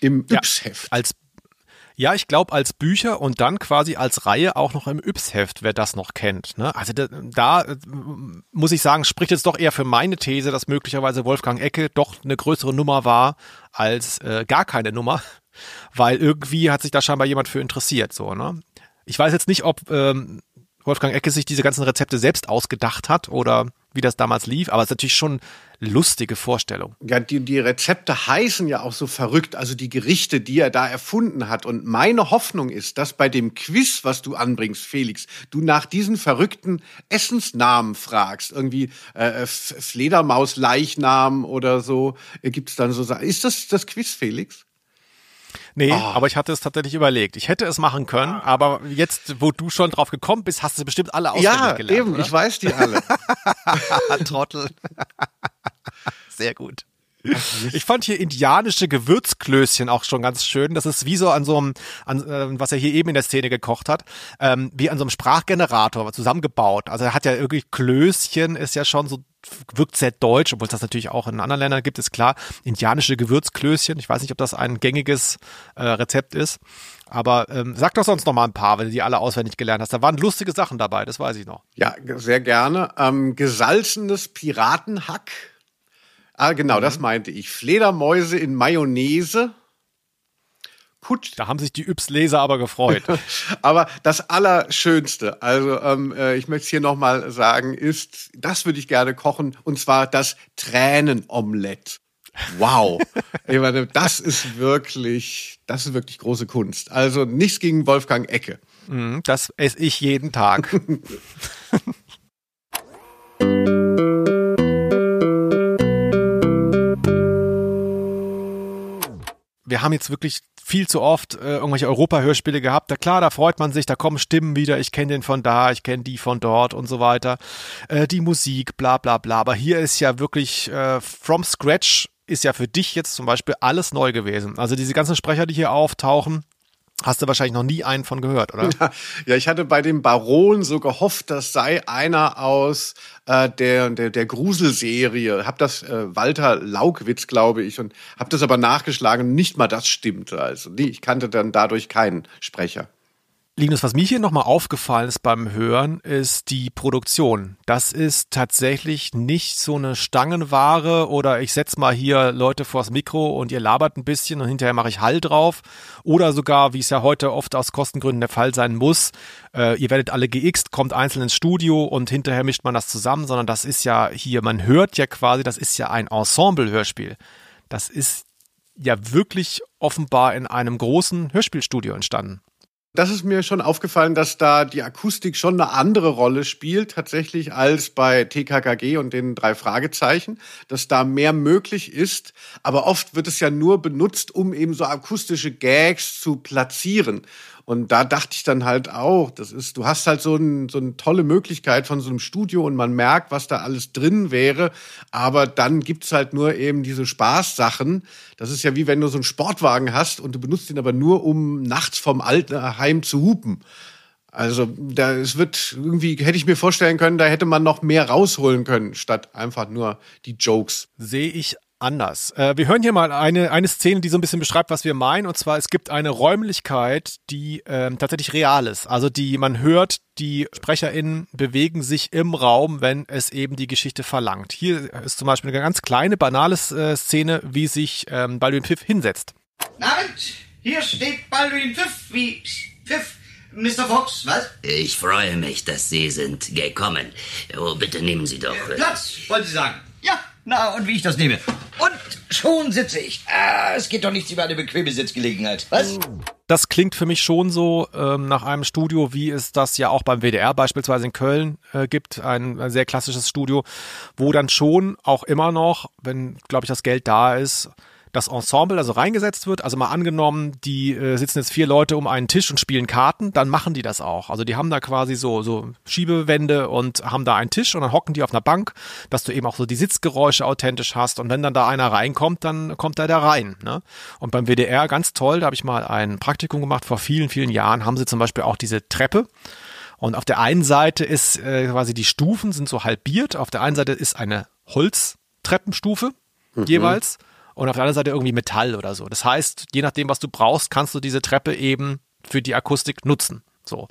Im Ja, Yps-Heft. Als ja, ich glaube als Bücher und dann quasi als Reihe auch noch im Yps-Heft, wer das noch kennt. Ne? Also da, da äh, muss ich sagen, spricht jetzt doch eher für meine These, dass möglicherweise Wolfgang Ecke doch eine größere Nummer war als äh, gar keine Nummer, weil irgendwie hat sich da scheinbar jemand für interessiert. So, ne? Ich weiß jetzt nicht, ob ähm, Wolfgang Ecke sich diese ganzen Rezepte selbst ausgedacht hat oder wie das damals lief, aber es ist natürlich schon lustige Vorstellung. Ja, die, die Rezepte heißen ja auch so verrückt, also die Gerichte, die er da erfunden hat. Und meine Hoffnung ist, dass bei dem Quiz, was du anbringst, Felix, du nach diesen verrückten Essensnamen fragst. Irgendwie äh, F- Fledermaus-Leichnam oder so. Äh, Gibt's dann so Sachen. Ist das das Quiz, Felix? Nee, Ah. aber ich hatte es tatsächlich überlegt. Ich hätte es machen können, aber jetzt, wo du schon drauf gekommen bist, hast du bestimmt alle auswendig ja, gelernt. eben, oder? ich weiß die alle. Trottel. Sehr gut. Ich fand hier indianische Gewürzklößchen auch schon ganz schön. Das ist wie so an so einem, an, äh, was er hier eben in der Szene gekocht hat, ähm, wie an so einem Sprachgenerator zusammengebaut. Also er hat ja irgendwie Klößchen, ist ja schon so, wirkt sehr deutsch, obwohl es das natürlich auch in anderen Ländern gibt, ist klar. Indianische Gewürzklößchen. Ich weiß nicht, ob das ein gängiges äh, Rezept ist. Aber ähm, sag doch sonst noch mal ein paar, wenn du die alle auswendig gelernt hast. Da waren lustige Sachen dabei, das weiß ich noch. Ja, sehr gerne. Ähm, gesalzenes Piratenhack. Ah, genau, das meinte ich. Fledermäuse in Mayonnaise. Kutsch, Da haben sich die Yps-Leser aber gefreut. Aber das Allerschönste, also ähm, äh, ich möchte es hier nochmal sagen, ist, das würde ich gerne kochen, und zwar das Tränenomelett. Wow. ich meine, das ist wirklich, das ist wirklich große Kunst. Also nichts gegen Wolfgang Ecke. Mhm, Das esse ich jeden Tag. Wir haben jetzt wirklich viel zu oft äh, irgendwelche Europa-Hörspiele gehabt. Da klar, da freut man sich, da kommen Stimmen wieder, ich kenne den von da, ich kenne die von dort und so weiter. Äh, die Musik, bla bla bla. Aber hier ist ja wirklich äh, from scratch ist ja für dich jetzt zum Beispiel alles neu gewesen. Also diese ganzen Sprecher, die hier auftauchen, Hast du wahrscheinlich noch nie einen von gehört, oder? Ja, ich hatte bei dem Baron so gehofft, das sei einer aus äh, der, der, der Gruselserie. Hab das äh, Walter Laukwitz, glaube ich, und hab das aber nachgeschlagen nicht mal das stimmte. Also nee, ich kannte dann dadurch keinen Sprecher. Linus, was mir hier nochmal aufgefallen ist beim Hören, ist die Produktion. Das ist tatsächlich nicht so eine Stangenware oder ich setze mal hier Leute vors Mikro und ihr labert ein bisschen und hinterher mache ich Hall drauf. Oder sogar, wie es ja heute oft aus Kostengründen der Fall sein muss, äh, ihr werdet alle geixt, kommt einzeln ins Studio und hinterher mischt man das zusammen, sondern das ist ja hier, man hört ja quasi, das ist ja ein Ensemble-Hörspiel. Das ist ja wirklich offenbar in einem großen Hörspielstudio entstanden. Das ist mir schon aufgefallen, dass da die Akustik schon eine andere Rolle spielt, tatsächlich als bei TKKG und den drei Fragezeichen, dass da mehr möglich ist. Aber oft wird es ja nur benutzt, um eben so akustische Gags zu platzieren. Und da dachte ich dann halt auch, das ist, du hast halt so, ein, so eine tolle Möglichkeit von so einem Studio und man merkt, was da alles drin wäre. Aber dann gibt's halt nur eben diese Spaßsachen. Das ist ja wie wenn du so einen Sportwagen hast und du benutzt ihn aber nur, um nachts vom Altenheim zu hupen. Also da es wird irgendwie hätte ich mir vorstellen können, da hätte man noch mehr rausholen können statt einfach nur die Jokes. Sehe ich anders. Äh, wir hören hier mal eine, eine Szene, die so ein bisschen beschreibt, was wir meinen. Und zwar, es gibt eine Räumlichkeit, die ähm, tatsächlich real ist. Also die man hört, die SprecherInnen bewegen sich im Raum, wenn es eben die Geschichte verlangt. Hier ist zum Beispiel eine ganz kleine, banale äh, Szene, wie sich ähm, Baldwin Pfiff hinsetzt. Abend, hier steht Baldwin Pfiff, wie Pfiff. Mr. Fox, was? Ich freue mich, dass Sie sind gekommen. Oh, bitte nehmen Sie doch. äh, Platz, wollen Sie sagen? Ja, na, und wie ich das nehme. Und schon sitze ich. Ah, es geht doch nichts über eine bequeme Sitzgelegenheit. Was? Das klingt für mich schon so ähm, nach einem Studio, wie es das ja auch beim WDR beispielsweise in Köln äh, gibt, ein, ein sehr klassisches Studio, wo dann schon auch immer noch, wenn, glaube ich, das Geld da ist, das Ensemble also reingesetzt wird. Also mal angenommen, die äh, sitzen jetzt vier Leute um einen Tisch und spielen Karten, dann machen die das auch. Also die haben da quasi so, so Schiebewände und haben da einen Tisch und dann hocken die auf einer Bank, dass du eben auch so die Sitzgeräusche authentisch hast. Und wenn dann da einer reinkommt, dann kommt er da rein. Ne? Und beim WDR ganz toll, da habe ich mal ein Praktikum gemacht vor vielen, vielen Jahren, haben sie zum Beispiel auch diese Treppe. Und auf der einen Seite ist äh, quasi die Stufen sind so halbiert. Auf der einen Seite ist eine Holztreppenstufe jeweils und auf der anderen Seite irgendwie Metall oder so. Das heißt, je nachdem, was du brauchst, kannst du diese Treppe eben für die Akustik nutzen. So.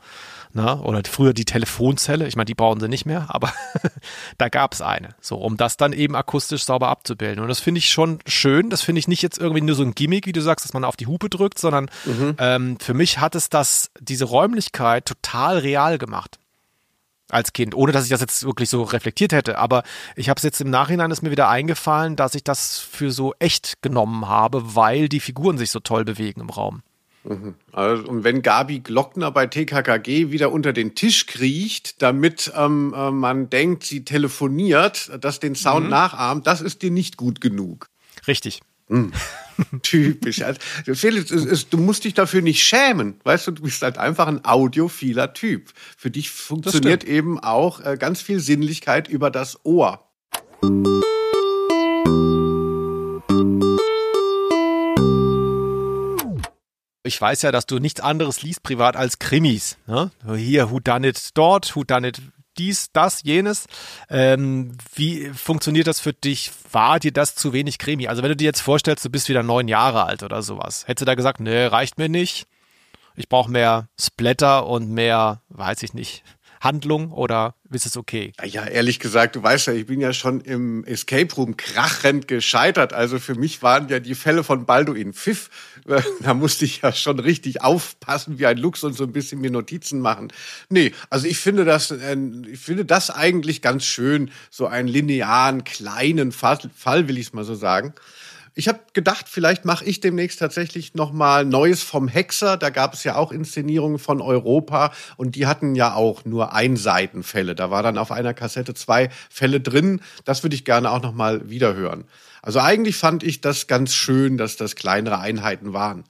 Ne? Oder früher die Telefonzelle, ich meine, die brauchen sie nicht mehr, aber da gab es eine. So, um das dann eben akustisch sauber abzubilden. Und das finde ich schon schön. Das finde ich nicht jetzt irgendwie nur so ein Gimmick, wie du sagst, dass man auf die Hupe drückt, sondern ähm, für mich hat es das, diese Räumlichkeit total real gemacht als Kind, ohne dass ich das jetzt wirklich so reflektiert hätte. Aber ich habe es jetzt im Nachhinein ist mir wieder eingefallen, dass ich das für so echt genommen habe, weil die Figuren sich so toll bewegen im Raum. Also, und wenn Gabi Glockner bei TKKG wieder unter den Tisch kriecht, damit ähm, äh, man denkt, sie telefoniert, das den Sound nachahmt, das ist dir nicht gut genug. Richtig. Typisch. Also, Felix, es ist, du musst dich dafür nicht schämen. Weißt du, du bist halt einfach ein audiophiler Typ. Für dich funktioniert eben auch äh, ganz viel Sinnlichkeit über das Ohr. Ich weiß ja, dass du nichts anderes liest privat als Krimis. Ne? Hier, who done it dort, who done it dies, das, jenes. Ähm, wie funktioniert das für dich? War dir das zu wenig Krimi? Also wenn du dir jetzt vorstellst, du bist wieder neun Jahre alt oder sowas, hättest du da gesagt, nee, reicht mir nicht. Ich brauche mehr Splatter und mehr, weiß ich nicht, Handlung oder ist es okay? Ja, ehrlich gesagt, du weißt ja, ich bin ja schon im Escape Room krachend gescheitert. Also für mich waren ja die Fälle von Balduin Pfiff. Da musste ich ja schon richtig aufpassen wie ein Luchs und so ein bisschen mir Notizen machen. Nee, also ich finde das, äh, ich finde das eigentlich ganz schön, so einen linearen, kleinen Fall, Fall will ich es mal so sagen. Ich habe gedacht, vielleicht mache ich demnächst tatsächlich noch mal Neues vom Hexer. Da gab es ja auch Inszenierungen von Europa und die hatten ja auch nur Einseitenfälle. Da war dann auf einer Kassette zwei Fälle drin. Das würde ich gerne auch noch mal wiederhören. Also eigentlich fand ich das ganz schön, dass das kleinere Einheiten waren.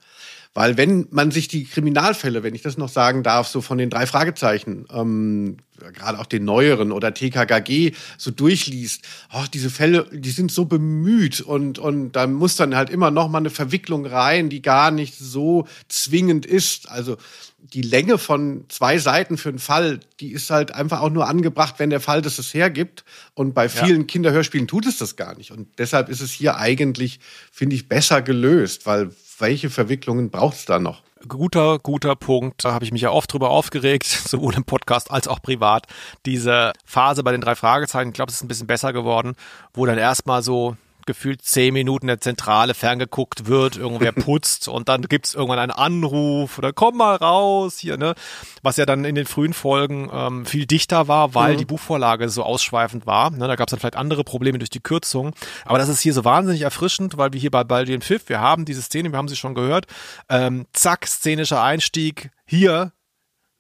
Weil wenn man sich die Kriminalfälle, wenn ich das noch sagen darf, so von den drei Fragezeichen, ähm, gerade auch den neueren oder TKKG so durchliest, oh, diese Fälle, die sind so bemüht und, und da muss dann halt immer noch mal eine Verwicklung rein, die gar nicht so zwingend ist. Also die Länge von zwei Seiten für einen Fall, die ist halt einfach auch nur angebracht, wenn der Fall das es hergibt. Und bei vielen Ja. Kinderhörspielen tut es das gar nicht. Und deshalb ist es hier eigentlich, finde ich, besser gelöst, weil welche Verwicklungen braucht es da noch? Guter, guter Punkt. Da habe ich mich ja oft drüber aufgeregt, sowohl im Podcast als auch privat. Diese Phase bei den drei Fragezeichen, ich glaube, es ist ein bisschen besser geworden, wo dann erstmal so gefühlt zehn Minuten der Zentrale ferngeguckt wird, irgendwer putzt und dann gibt's irgendwann einen Anruf oder komm mal raus hier, ne? Was ja dann in den frühen Folgen ähm, viel dichter war, weil die Buchvorlage so ausschweifend war. Ne? Da gab's dann vielleicht andere Probleme durch die Kürzung. Aber das ist hier so wahnsinnig erfrischend, weil wir hier bei Baldi und Pfiff, wir haben diese Szene, wir haben sie schon gehört, ähm, zack, szenischer Einstieg, hier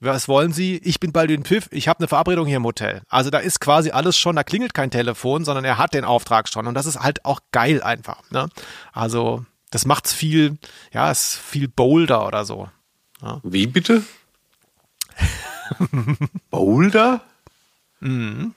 was wollen Sie? Ich bin bald in Pfiff, ich habe eine Verabredung hier im Hotel. Also da ist quasi alles schon, da klingelt kein Telefon, sondern er hat den Auftrag schon. Und das ist halt auch geil einfach. Ne? Also das macht's viel, ja, ist viel bolder oder so. Wie bitte? Boulder?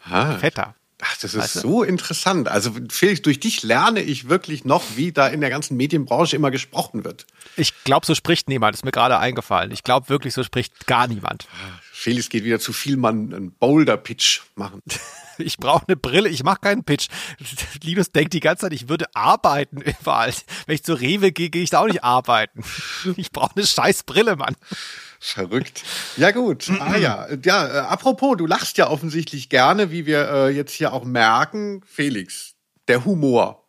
Ah, Fetter. Ach, das ist Weißt du? so interessant. Also Felix, durch dich lerne ich wirklich noch, wie da in der ganzen Medienbranche immer gesprochen wird. Ich glaube, so spricht niemand, ist mir gerade eingefallen. Ich glaube wirklich, so spricht gar niemand. Felix geht wieder zu viel Mann einen Boulder-Pitch machen. Ich brauche eine Brille, ich mache keinen Pitch. Linus denkt die ganze Zeit, ich würde arbeiten überall. Wenn ich zur Rewe gehe, gehe ich da auch nicht arbeiten. Ich brauche eine scheiß Brille, Mann. Verrückt. Ja gut. Ah ja. Ja, äh, apropos, du lachst ja offensichtlich gerne, wie wir äh, jetzt hier auch merken. Felix, der Humor.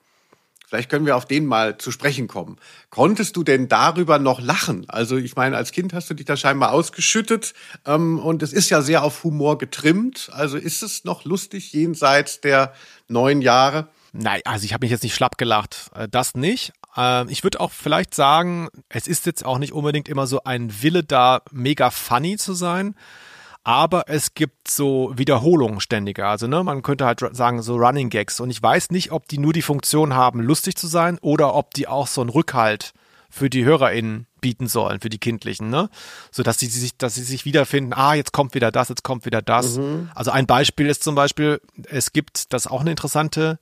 Vielleicht können wir auf den mal zu sprechen kommen. Konntest du denn darüber noch lachen? Also ich meine, als Kind hast du dich da scheinbar ausgeschüttet ähm, und es ist ja sehr auf Humor getrimmt. Also ist es noch lustig jenseits der neun Jahre? Nein, also ich habe mich jetzt nicht schlapp gelacht. Äh, Das nicht. Ähm, Ich würde auch vielleicht sagen, es ist jetzt auch nicht unbedingt immer so ein Wille da, mega funny zu sein. Aber es gibt so Wiederholungen ständiger. Also, ne, man könnte halt sagen, so Running Gags. Und ich weiß nicht, ob die nur die Funktion haben, lustig zu sein oder ob die auch so einen Rückhalt für die HörerInnen bieten sollen, für die Kindlichen, ne? So dass sie sich, dass sie sich wiederfinden, ah, jetzt kommt wieder das, jetzt kommt wieder das. Also ein Beispiel ist zum Beispiel, es gibt, das ist auch eine interessante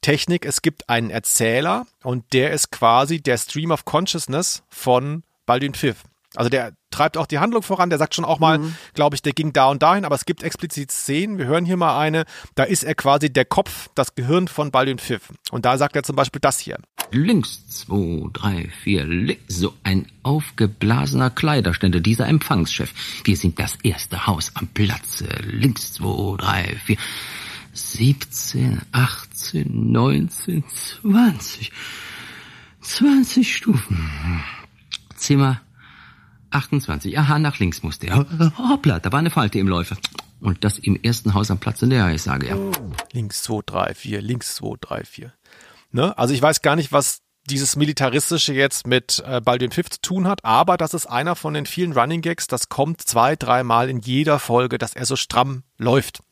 Technik, es gibt einen Erzähler und der ist quasi der Stream of Consciousness von Baldwin Pfiff. Also der treibt auch die Handlung voran, der sagt schon auch mal, glaube ich, der ging da und dahin, aber es gibt explizit Szenen, wir hören hier mal eine, da ist er quasi der Kopf, das Gehirn von Baldwin Pfiff. Und da sagt er zum Beispiel das hier. Links, zwei, drei, vier, links. So ein aufgeblasener Kleiderständer, dieser Empfangschef. Wir sind das erste Haus am Platze. Links, zwei, drei, vier. 17, 18, 19, 20. 20 Stufen. Zimmer 28. Aha, nach links musste er. Hoppla, da war eine Falte im Läufer. Und das im ersten Haus am Platze. Ja, ich sage ja. Links 2, 3, 4, links 2, 3, 4. Ne? Also ich weiß gar nicht, was dieses Militaristische jetzt mit äh, Baldwin Pfiff zu tun hat, aber das ist einer von den vielen Running Gags, das kommt zwei, dreimal in jeder Folge, dass er so stramm läuft.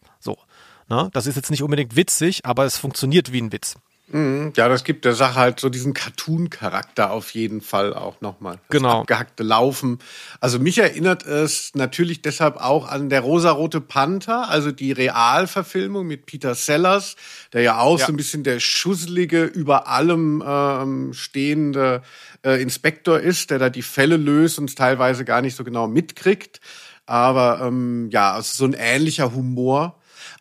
Ne? Das ist jetzt nicht unbedingt witzig, aber es funktioniert wie ein Witz. Ja, das gibt der Sache halt so diesen Cartoon-Charakter auf jeden Fall auch nochmal. Das Genau. Abgehackte Laufen. Also mich erinnert es natürlich deshalb auch an der rosarote Panther, also die Realverfilmung mit Peter Sellers, der ja auch Ja. so ein bisschen der schusselige, über allem ähm, stehende äh, Inspektor ist, der da die Fälle löst und teilweise gar nicht so genau mitkriegt. Aber ähm, ja, also so ein ähnlicher Humor.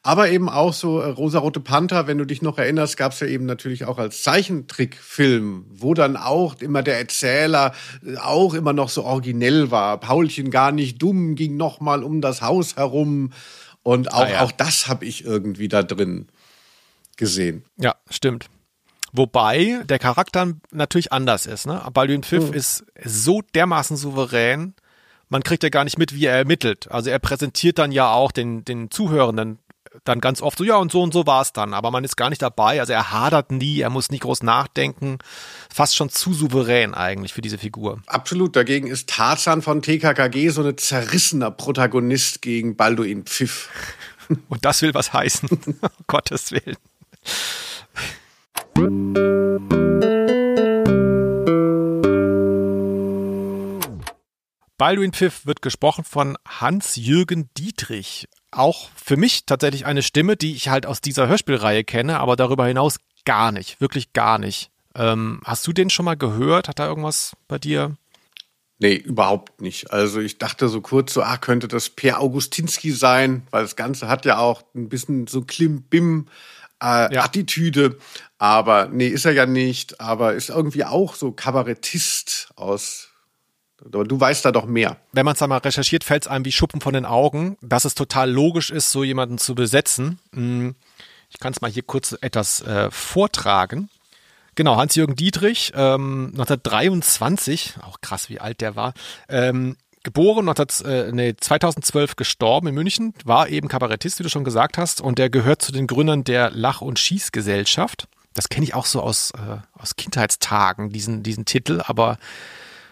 Aber eben auch so äh, Rosarote Panther, wenn du dich noch erinnerst, gab es ja eben natürlich auch als Zeichentrickfilm, wo dann auch immer der Erzähler äh, auch immer noch so originell war. Paulchen gar nicht dumm, ging noch mal um das Haus herum. Und auch, Ah, ja. auch das habe ich irgendwie da drin gesehen. Ja, stimmt. Wobei der Charakter natürlich anders ist. Ne? Baldwin Pfiff ist so dermaßen souverän, man kriegt ja gar nicht mit, wie er ermittelt. Also er präsentiert dann ja auch den, den Zuhörenden dann ganz oft so, ja, und so und so war es dann. Aber man ist gar nicht dabei. Also er hadert nie, er muss nicht groß nachdenken. Fast schon zu souverän eigentlich für diese Figur. Absolut. Dagegen ist Tarzan von TKKG so ein zerrissener Protagonist gegen Balduin Pfiff. Und das will was heißen. um Gottes Willen. Baldwin Pfiff wird gesprochen von Hans-Jürgen Dietrich. Auch für mich tatsächlich eine Stimme, die ich halt aus dieser Hörspielreihe kenne, aber darüber hinaus gar nicht, wirklich gar nicht. Ähm, hast du den schon mal gehört? Hat da irgendwas bei dir? Nee, überhaupt nicht. Also ich dachte so kurz so, ah, könnte das Per Augustinski sein, weil das Ganze hat ja auch ein bisschen so Klimbim äh, ja. Attitüde. Aber nee, ist er ja nicht, aber ist irgendwie auch so Kabarettist aus. Aber du weißt da doch mehr. Wenn man es da mal recherchiert, fällt es einem wie Schuppen von den Augen, dass es total logisch ist, so jemanden zu besetzen. Hm, ich kann es mal hier kurz etwas äh, vortragen. Genau, Hans-Jürgen Dietrich, ähm, 1923, auch krass, wie alt der war, ähm, geboren, 19, äh, nee, 2012 gestorben in München, war eben Kabarettist, wie du schon gesagt hast, und der gehört zu den Gründern der Lach- und Schießgesellschaft. Das kenne ich auch so aus, äh, aus Kindheitstagen, diesen, diesen Titel, aber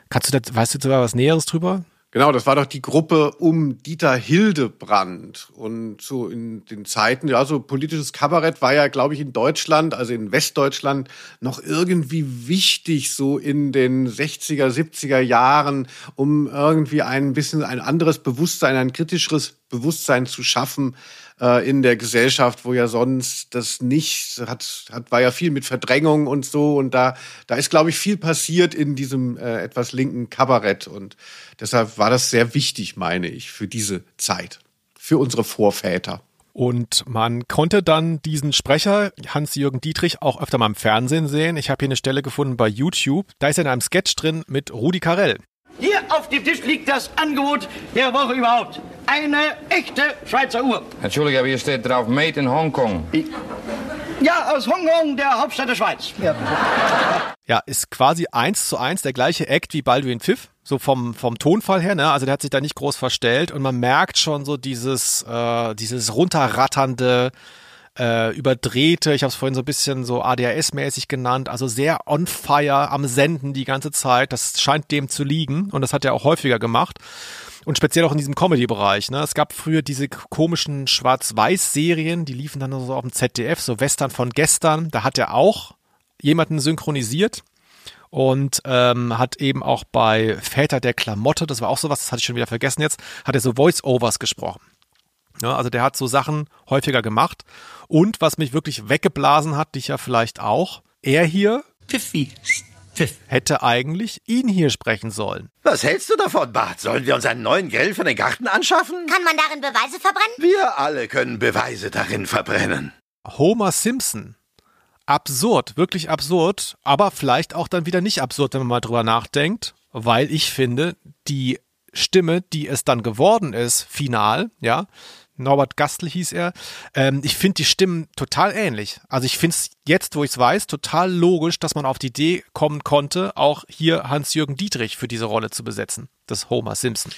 kannst du da, weißt du da was Näheres drüber? Genau, das war doch die Gruppe um Dieter Hildebrand. Und so in den Zeiten, ja, so politisches Kabarett war ja, glaube ich, in Deutschland, also in Westdeutschland, noch irgendwie wichtig, so in den 60er, 70er Jahren, um irgendwie ein bisschen ein anderes Bewusstsein, ein kritischeres Bewusstsein zu schaffen äh, in der Gesellschaft, wo ja sonst das nicht hat, hat war ja viel mit Verdrängung und so und da da ist glaube ich viel passiert in diesem äh, etwas linken Kabarett und deshalb war das sehr wichtig, meine ich, für diese Zeit, für unsere Vorväter. Und man konnte dann diesen Sprecher, Hans-Jürgen Dietrich, auch öfter mal im Fernsehen sehen. Ich habe hier eine Stelle gefunden bei YouTube. Da ist er in einem Sketch drin mit Rudi Carell. Hier auf dem Tisch liegt das Angebot der Woche überhaupt. Eine echte Schweizer Uhr. Entschuldige, aber hier steht drauf Made in Hongkong. Ja, aus Hongkong, der Hauptstadt der Schweiz. Ja. ja, ist quasi eins zu eins der gleiche Act wie Baldwin Pfiff. So vom, vom Tonfall her, ne? Also der hat sich da nicht groß verstellt und man merkt schon so dieses, äh, dieses runterratternde, äh, überdrehte, ich habe es vorhin so ein bisschen so ADHS-mäßig genannt, also sehr on fire am Senden die ganze Zeit. Das scheint dem zu liegen und das hat er auch häufiger gemacht. Und speziell auch in diesem Comedy-Bereich. Ne? Es gab früher diese komischen Schwarz-Weiß-Serien, die liefen dann so auf dem ZDF, so Western von gestern. Da hat er auch jemanden synchronisiert und ähm, hat eben auch bei Väter der Klamotte, das war auch sowas, das hatte ich schon wieder vergessen jetzt, hat er so Voice-Overs gesprochen. Ja, also der hat so Sachen häufiger gemacht. Und was mich wirklich weggeblasen hat, dich ja vielleicht auch, er hier Pfiffi. Pfiff. hätte eigentlich ihn hier sprechen sollen. Was hältst du davon, Bart? Sollen wir uns einen neuen Grill für den Garten anschaffen? Kann man darin Beweise verbrennen? Wir alle können Beweise darin verbrennen. Homer Simpson. Absurd, wirklich absurd, aber vielleicht auch dann wieder nicht absurd, wenn man mal drüber nachdenkt, weil ich finde, die Stimme, die es dann geworden ist, final, ja, Norbert Gastl hieß er. Ähm, ich finde die Stimmen total ähnlich. Also ich finde es jetzt, wo ich es weiß, total logisch, dass man auf die Idee kommen konnte, auch hier Hans-Jürgen Dietrich für diese Rolle zu besetzen, das Homer Simpson.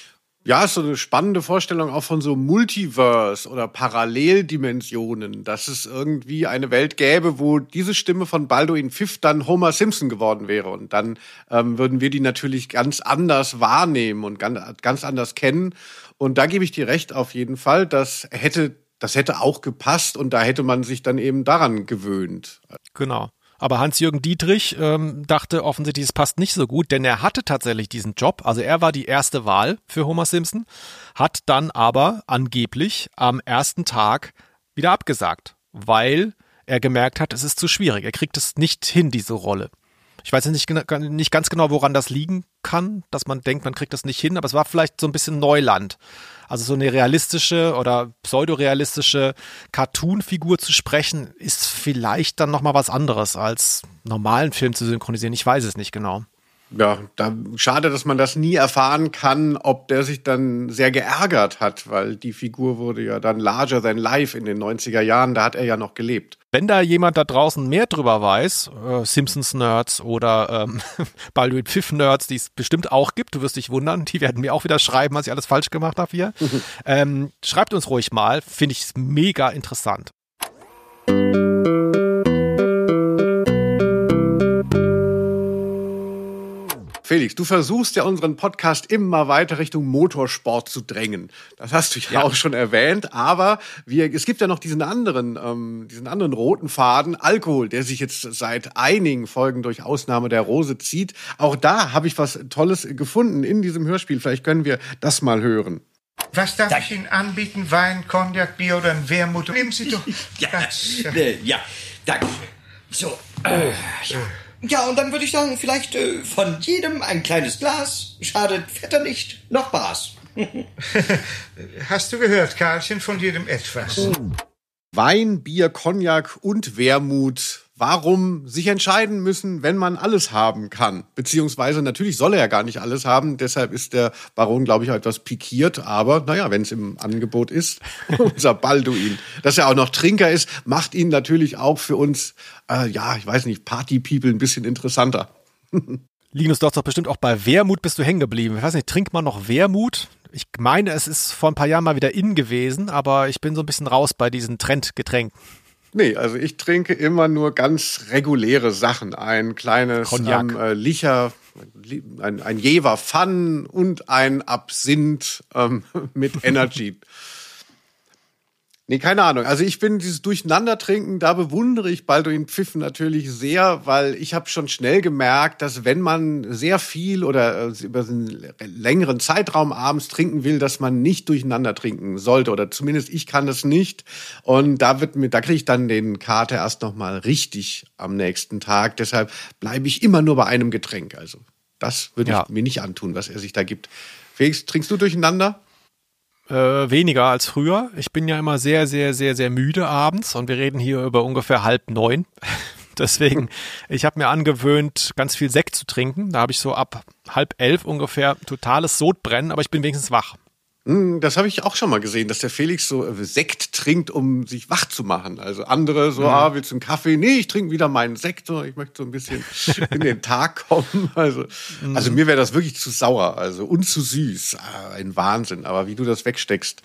Ja, ist so eine spannende Vorstellung auch von so Multiverse oder Paralleldimensionen, dass es irgendwie eine Welt gäbe, wo diese Stimme von Balduin Pfiff dann Homer Simpson geworden wäre. Und dann ähm, würden wir die natürlich ganz anders wahrnehmen und ganz, ganz anders kennen. Und da gebe ich dir recht auf jeden Fall. Das hätte, das hätte auch gepasst und da hätte man sich dann eben daran gewöhnt. Genau. Aber Hans-Jürgen Dietrich ähm, dachte offensichtlich, es passt nicht so gut, denn er hatte tatsächlich diesen Job. Also er war die erste Wahl für Homer Simpson, hat dann aber angeblich am ersten Tag wieder abgesagt, weil er gemerkt hat, es ist zu schwierig. Er kriegt es nicht hin, diese Rolle. Ich weiß nicht, nicht ganz genau, woran das liegen kann, dass man denkt, man kriegt das nicht hin, aber es war vielleicht so ein bisschen Neuland. Also so eine realistische oder pseudorealistische Cartoon-Figur zu sprechen, ist vielleicht dann nochmal was anderes als normalen Film zu synchronisieren. Ich weiß es nicht genau ja, da schade, dass man das nie erfahren kann, ob der sich dann sehr geärgert hat, weil die Figur wurde ja dann larger than life in den 90er Jahren, da hat er ja noch gelebt. Wenn da jemand da draußen mehr drüber weiß, äh, Simpsons-Nerds oder ähm, Baldwin Pfiff-Nerds, die es bestimmt auch gibt, du wirst dich wundern, die werden mir auch wieder schreiben, was ich alles falsch gemacht habe hier. ähm, schreibt uns ruhig mal, finde ich mega interessant. Felix, du versuchst ja unseren Podcast immer weiter Richtung Motorsport zu drängen. Das hast du ja, ja. auch schon erwähnt, aber wir, es gibt ja noch diesen anderen, ähm, diesen anderen roten Faden, Alkohol, der sich jetzt seit einigen Folgen durch Ausnahme der Rose zieht. Auch da habe ich was Tolles gefunden in diesem Hörspiel. Vielleicht können wir das mal hören. Was darf Dank. ich Ihnen anbieten? Wein, Cognac, Bier oder ein Wermut? Nehmen Sie doch ja. Äh, ja, danke. So, äh, ja. Ja, und dann würde ich sagen, vielleicht äh, von jedem ein kleines Glas. Schadet Vetter nicht, noch Spaß. Hast du gehört, Karlchen, von jedem etwas. Wein, Bier, Cognac und Wermut warum sich entscheiden müssen, wenn man alles haben kann. Beziehungsweise natürlich soll er ja gar nicht alles haben. Deshalb ist der Baron, glaube ich, etwas pikiert. Aber naja, wenn es im Angebot ist, unser Balduin, dass er auch noch Trinker ist, macht ihn natürlich auch für uns, äh, ja, ich weiß nicht, Party-People ein bisschen interessanter. Linus, du hast doch bestimmt auch bei Wermut bist du hängen geblieben. Ich weiß nicht, trinkt man noch Wermut? Ich meine, es ist vor ein paar Jahren mal wieder in gewesen, aber ich bin so ein bisschen raus bei diesen Trendgetränken. Nee, also ich trinke immer nur ganz reguläre Sachen. Ein kleines ähm, äh, Licher, ein, ein Jever Fun und ein Absinth ähm, mit Energy. Nee, keine Ahnung. Also ich bin dieses Durcheinandertrinken, da bewundere ich Balduin Pfiffen natürlich sehr, weil ich habe schon schnell gemerkt, dass wenn man sehr viel oder äh, über einen längeren Zeitraum abends trinken will, dass man nicht durcheinander trinken sollte oder zumindest ich kann das nicht. Und da wird mir, da kriege ich dann den Kater erst noch mal richtig am nächsten Tag. Deshalb bleibe ich immer nur bei einem Getränk. Also das würde ja. ich mir nicht antun, was er sich da gibt. Felix, trinkst du durcheinander? Äh, weniger als früher. Ich bin ja immer sehr, sehr, sehr, sehr müde abends und wir reden hier über ungefähr halb neun. Deswegen, ich habe mir angewöhnt, ganz viel Sekt zu trinken. Da habe ich so ab halb elf ungefähr totales Sodbrennen, aber ich bin wenigstens wach. Hm, das habe ich auch schon mal gesehen, dass der Felix so äh, Sekt trinkt, um sich wach zu machen. Also andere so, mhm. ah, willst du einen Kaffee? Nee, ich trinke wieder meinen Sekt. Ich möchte so ein bisschen in den Tag kommen. Also, mhm. also mir wäre das wirklich zu sauer, also und zu süß. Ah, ein Wahnsinn. Aber wie du das wegsteckst.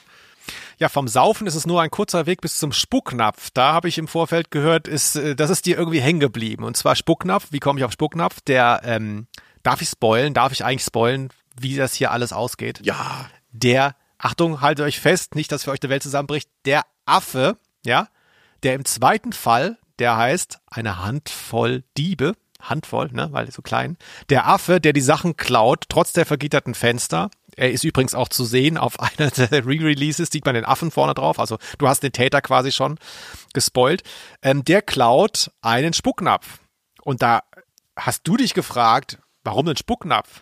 Ja, vom Saufen ist es nur ein kurzer Weg bis zum Spucknapf. Da habe ich im Vorfeld gehört, ist, äh, das ist dir irgendwie hängen geblieben. Und zwar Spucknapf. Wie komme ich auf Spucknapf? Der, ähm, darf ich spoilen? Darf ich eigentlich spoilen, wie das hier alles ausgeht? Ja der, Achtung, haltet euch fest, nicht, dass für euch die Welt zusammenbricht, der Affe, ja, der im zweiten Fall, der heißt eine Handvoll Diebe, Handvoll, ne, weil so klein. Der Affe, der die Sachen klaut, trotz der vergitterten Fenster. Er ist übrigens auch zu sehen auf einer der Re-Releases, sieht man den Affen vorne drauf. Also du hast den Täter quasi schon gespoilt. Ähm, der klaut einen Spucknapf. Und da hast du dich gefragt, warum ein Spucknapf?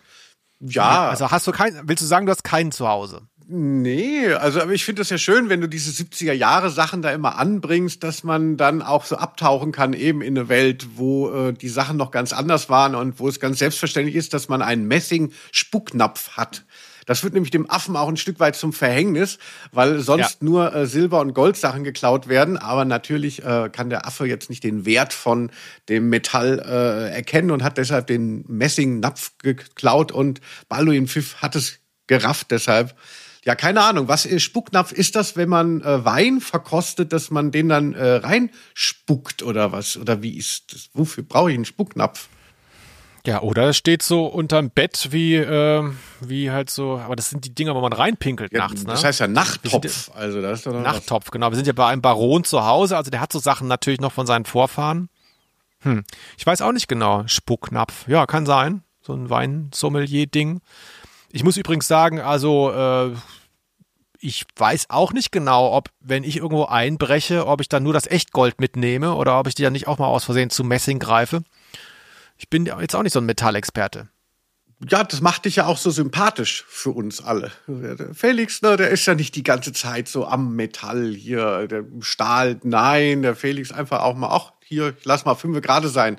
Ja. Also hast du keinen, willst du sagen, du hast keinen zu Hause? Nee, also aber ich finde das ja schön, wenn du diese 70er Jahre Sachen da immer anbringst, dass man dann auch so abtauchen kann eben in eine Welt, wo äh, die Sachen noch ganz anders waren und wo es ganz selbstverständlich ist, dass man einen Messing Spucknapf hat. Das wird nämlich dem Affen auch ein Stück weit zum Verhängnis, weil sonst ja. nur äh, Silber- und Goldsachen geklaut werden. Aber natürlich äh, kann der Affe jetzt nicht den Wert von dem Metall äh, erkennen und hat deshalb den Messingnapf geklaut und Balduin Pfiff hat es gerafft. Deshalb ja, keine Ahnung. Was ist Spucknapf? Ist das, wenn man äh, Wein verkostet, dass man den dann äh, reinspuckt oder was? Oder wie ist das? Wofür brauche ich einen Spucknapf? Ja, oder es steht so unterm Bett wie, äh, wie halt so, aber das sind die Dinger, wo man reinpinkelt ja, nachts. Ne? Das heißt ja Nachttopf. also das ist doch Nachttopf, genau. Wir sind ja bei einem Baron zu Hause, also der hat so Sachen natürlich noch von seinen Vorfahren. Hm. Ich weiß auch nicht genau. Spucknapf. Ja, kann sein. So ein Weinsommelier-Ding. Ich muss übrigens sagen, also äh, ich weiß auch nicht genau, ob, wenn ich irgendwo einbreche, ob ich dann nur das Echtgold mitnehme oder ob ich die dann nicht auch mal aus Versehen zu Messing greife. Ich bin jetzt auch nicht so ein Metallexperte. Ja, das macht dich ja auch so sympathisch für uns alle. Felix, ne, der ist ja nicht die ganze Zeit so am Metall hier, der Stahl. Nein, der Felix einfach auch mal, ach, hier, lass mal fünf gerade sein.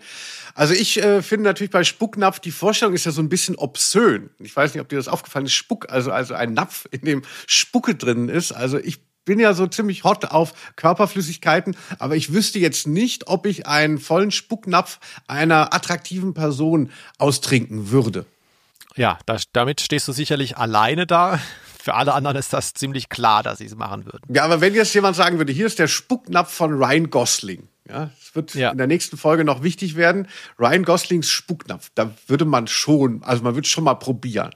Also ich äh, finde natürlich bei Spucknapf, die Vorstellung ist ja so ein bisschen obszön. Ich weiß nicht, ob dir das aufgefallen ist. Spuck, also, also ein Napf, in dem Spucke drin ist. Also ich bin ja so ziemlich hot auf Körperflüssigkeiten, aber ich wüsste jetzt nicht, ob ich einen vollen Spucknapf einer attraktiven Person austrinken würde. Ja, das, damit stehst du sicherlich alleine da. Für alle anderen ist das ziemlich klar, dass sie es machen würden. Ja, aber wenn jetzt jemand sagen würde, hier ist der Spucknapf von Ryan Gosling. Ja, es wird Ja. in der nächsten Folge noch wichtig werden. Ryan Goslings Spucknapf, da würde man schon, also man würde schon mal probieren.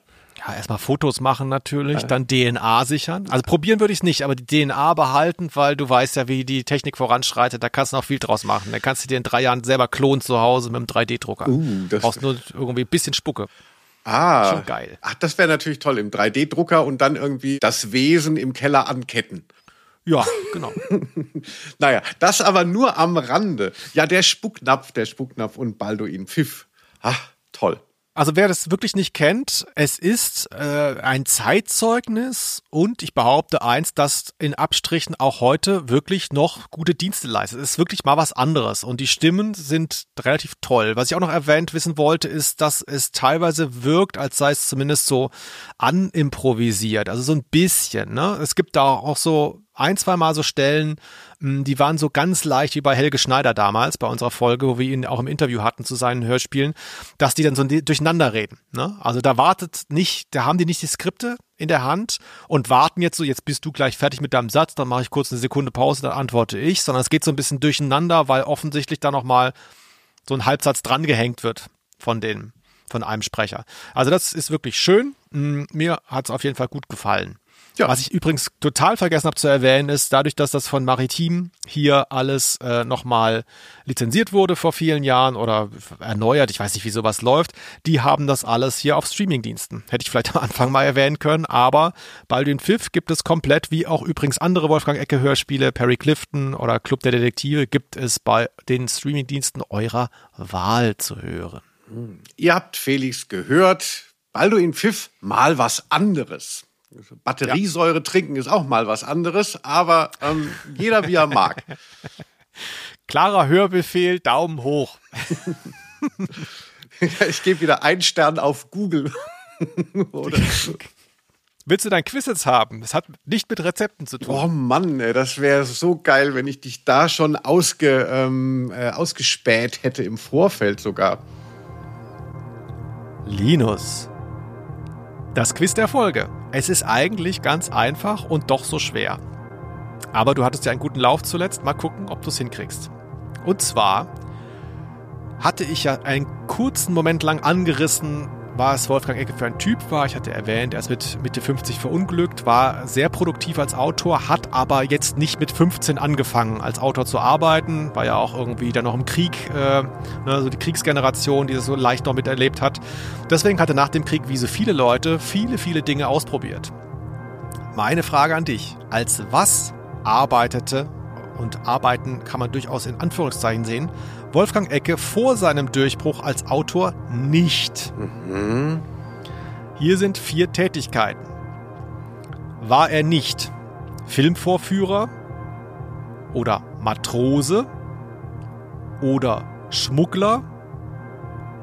Ja, erstmal Fotos machen natürlich, dann DNA sichern. Also probieren würde ich es nicht, aber die DNA behalten, weil du weißt ja, wie die Technik voranschreitet, da kannst du noch viel draus machen. Da kannst du dir in drei Jahren selber klonen zu Hause mit einem 3D-Drucker. Uh, das- Brauchst nur irgendwie ein bisschen Spucke. Ah, Schon geil. Ach, das wäre natürlich toll im 3D-Drucker und dann irgendwie das Wesen im Keller anketten. Ja, genau. Naja, das aber nur am Rande. Ja, der Spucknapf, der Spucknapf und Balduin Pfiff. Ach, toll. Also wer das wirklich nicht kennt, es ist äh, ein Zeitzeugnis und ich behaupte eins, das in Abstrichen auch heute wirklich noch gute Dienste leistet. Es ist wirklich mal was anderes und die Stimmen sind relativ toll. Was ich auch noch erwähnt wissen wollte, ist, dass es teilweise wirkt, als sei es zumindest so animprovisiert, also so ein bisschen. Ne? Es gibt da auch so ein, zwei Mal so Stellen, mh, die waren so ganz leicht wie bei Helge Schneider damals, bei unserer Folge, wo wir ihn auch im Interview hatten zu seinen Hörspielen, dass die dann so durcheinander reden. Ne? Also da wartet nicht, da haben die nicht die Skripte in der Hand und warten jetzt so, jetzt bist du gleich fertig mit deinem Satz, dann mache ich kurz eine Sekunde Pause, dann antworte ich, sondern es geht so ein bisschen durcheinander, weil offensichtlich da nochmal so ein Halbsatz drangehängt wird von dem, von einem Sprecher. Also das ist wirklich schön. Mm, Mir hat es auf jeden Fall gut gefallen. Was ich übrigens total vergessen habe zu erwähnen, ist, dadurch, dass das von Maritim hier alles äh, nochmal lizenziert wurde vor vielen Jahren oder erneuert, ich weiß nicht, wie sowas läuft, die haben das alles hier auf Streamingdiensten. Hätte ich vielleicht am Anfang mal erwähnen können, aber Baldwin Pfiff gibt es komplett, wie auch übrigens andere Wolfgang Ecke Hörspiele, Perry Clifton oder Club der Detektive, gibt es bei den Streamingdiensten eurer Wahl zu hören. Ihr habt Felix gehört. Balduin Pfiff, mal was anderes. Batteriesäure trinken ist auch mal was anderes, aber ähm, jeder wie er mag. Klarer Hörbefehl, Daumen hoch. ich gebe wieder einen Stern auf Google. Willst du dein Quiz jetzt haben? Das hat nicht mit Rezepten zu tun. Oh Mann, ey, das wäre so geil, wenn ich dich da schon ausge, ähm, äh, ausgespäht hätte im Vorfeld sogar. Linus. Das Quiz der Folge. Es ist eigentlich ganz einfach und doch so schwer. Aber du hattest ja einen guten Lauf zuletzt. Mal gucken, ob du es hinkriegst. Und zwar hatte ich ja einen kurzen Moment lang angerissen, was Wolfgang Ecke für ein Typ war. Ich hatte erwähnt, er ist mit Mitte 50 verunglückt, war sehr produktiv als Autor, hat aber jetzt nicht mit 15 angefangen, als Autor zu arbeiten, war ja auch irgendwie dann noch im Krieg, äh, ne, so die Kriegsgeneration, die das so leicht noch miterlebt hat. Deswegen hat er nach dem Krieg, wie so viele Leute, viele, viele Dinge ausprobiert. Meine Frage an dich, als was arbeitete, und arbeiten kann man durchaus in Anführungszeichen sehen, Wolfgang Ecke vor seinem Durchbruch als Autor nicht. Hier sind vier Tätigkeiten. War er nicht Filmvorführer oder Matrose oder Schmuggler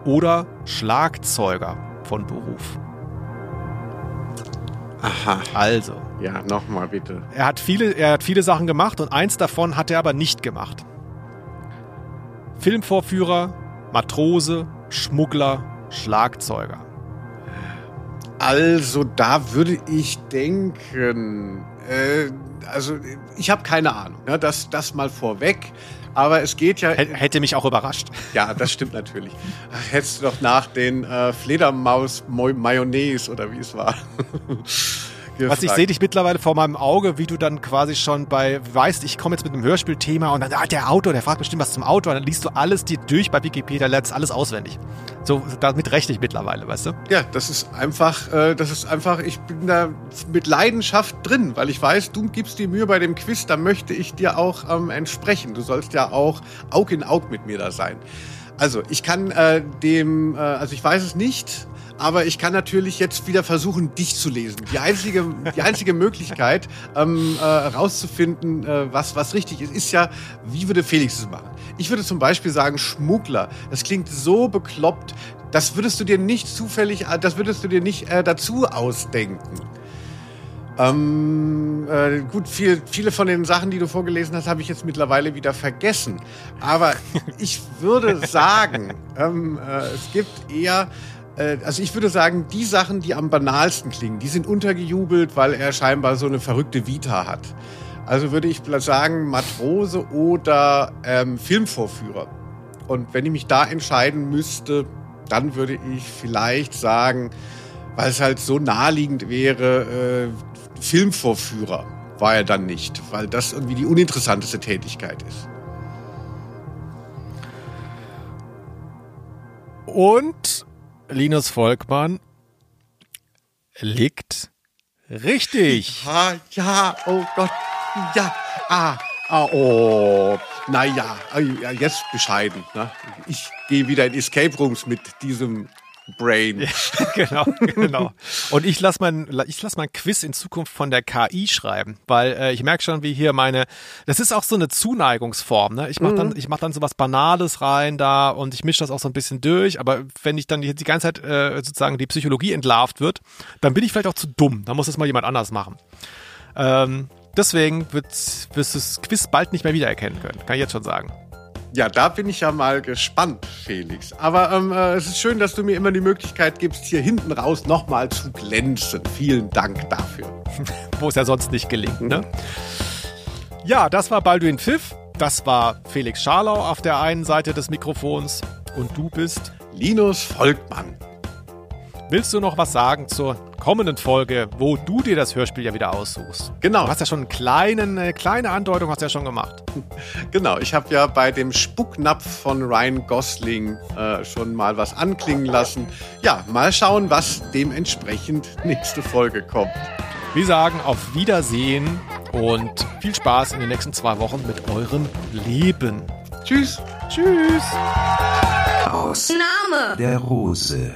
oder Schlagzeuger von Beruf? Aha. Also, Ja, nochmal bitte. er hat viele, er hat viele Sachen gemacht und eins davon hat er aber nicht gemacht. Filmvorführer, Matrose, Schmuggler, Schlagzeuger. Also, da würde ich denken, äh, also ich habe keine Ahnung, ne, das, das mal vorweg. Aber es geht ja. Hätte mich auch überrascht. Ja, das stimmt natürlich. Hättest du doch nach den äh, Fledermaus-Mayonnaise oder wie es war. Was ich sehe dich mittlerweile vor meinem Auge, wie du dann quasi schon bei, weißt, ich komme jetzt mit einem Hörspielthema und dann, ah, der Autor, der fragt bestimmt was zum Autor, und dann liest du alles dir durch bei Wikipedia, lernst alles auswendig. So, damit rechne ich mittlerweile, weißt du? Ja, das ist einfach, äh, das ist einfach, ich bin da mit Leidenschaft drin, weil ich weiß, du gibst dir Mühe bei dem Quiz, da möchte ich dir auch ähm, entsprechen. Du sollst ja auch Aug in Aug mit mir da sein. Also, ich kann äh, dem, äh, also ich weiß es nicht, aber ich kann natürlich jetzt wieder versuchen, dich zu lesen. Die einzige, die einzige Möglichkeit, ähm, äh, rauszufinden, äh, was, was richtig ist, ist ja, wie würde Felix es machen? Ich würde zum Beispiel sagen, Schmuggler. Das klingt so bekloppt. Das würdest du dir nicht zufällig, äh, das würdest du dir nicht äh, dazu ausdenken. Ähm, äh, gut, viel, viele von den Sachen, die du vorgelesen hast, habe ich jetzt mittlerweile wieder vergessen. Aber ich würde sagen, ähm, äh, es gibt eher also ich würde sagen, die Sachen, die am banalsten klingen, die sind untergejubelt, weil er scheinbar so eine verrückte Vita hat. Also würde ich sagen, Matrose oder ähm, Filmvorführer. Und wenn ich mich da entscheiden müsste, dann würde ich vielleicht sagen, weil es halt so naheliegend wäre, äh, Filmvorführer war er dann nicht, weil das irgendwie die uninteressanteste Tätigkeit ist. Und Linus Volkmann liegt richtig. Ja, ja, oh Gott, ja, ah, ah oh, naja, jetzt bescheiden. Ne? Ich gehe wieder in Escape Rooms mit diesem Brain. Ja, genau, genau. Und ich lasse mein, ich lass mein Quiz in Zukunft von der KI schreiben, weil äh, ich merke schon, wie hier meine, das ist auch so eine Zuneigungsform. Ne? Ich mache dann, mhm. ich mach dann so was Banales rein da und ich mische das auch so ein bisschen durch. Aber wenn ich dann die, die ganze Zeit äh, sozusagen die Psychologie entlarvt wird, dann bin ich vielleicht auch zu dumm. Dann muss das mal jemand anders machen. Ähm, deswegen wird, wirst du das Quiz bald nicht mehr wiedererkennen können. Kann ich jetzt schon sagen. Ja, da bin ich ja mal gespannt, Felix. Aber ähm, äh, es ist schön, dass du mir immer die Möglichkeit gibst, hier hinten raus nochmal zu glänzen. Vielen Dank dafür. Wo es ja sonst nicht gelingt, ne? Ja, das war Balduin Pfiff. Das war Felix Scharlau auf der einen Seite des Mikrofons. Und du bist Linus Volkmann. Willst du noch was sagen zur kommenden Folge, wo du dir das Hörspiel ja wieder aussuchst? Genau. Du hast ja schon einen kleinen, eine kleine Andeutung hast ja schon gemacht. Genau, ich habe ja bei dem Spucknapf von Ryan Gosling äh, schon mal was anklingen lassen. Ja, mal schauen, was dementsprechend nächste Folge kommt. Wir sagen auf Wiedersehen und viel Spaß in den nächsten zwei Wochen mit eurem Leben. Tschüss. Tschüss. Aus Name der Rose.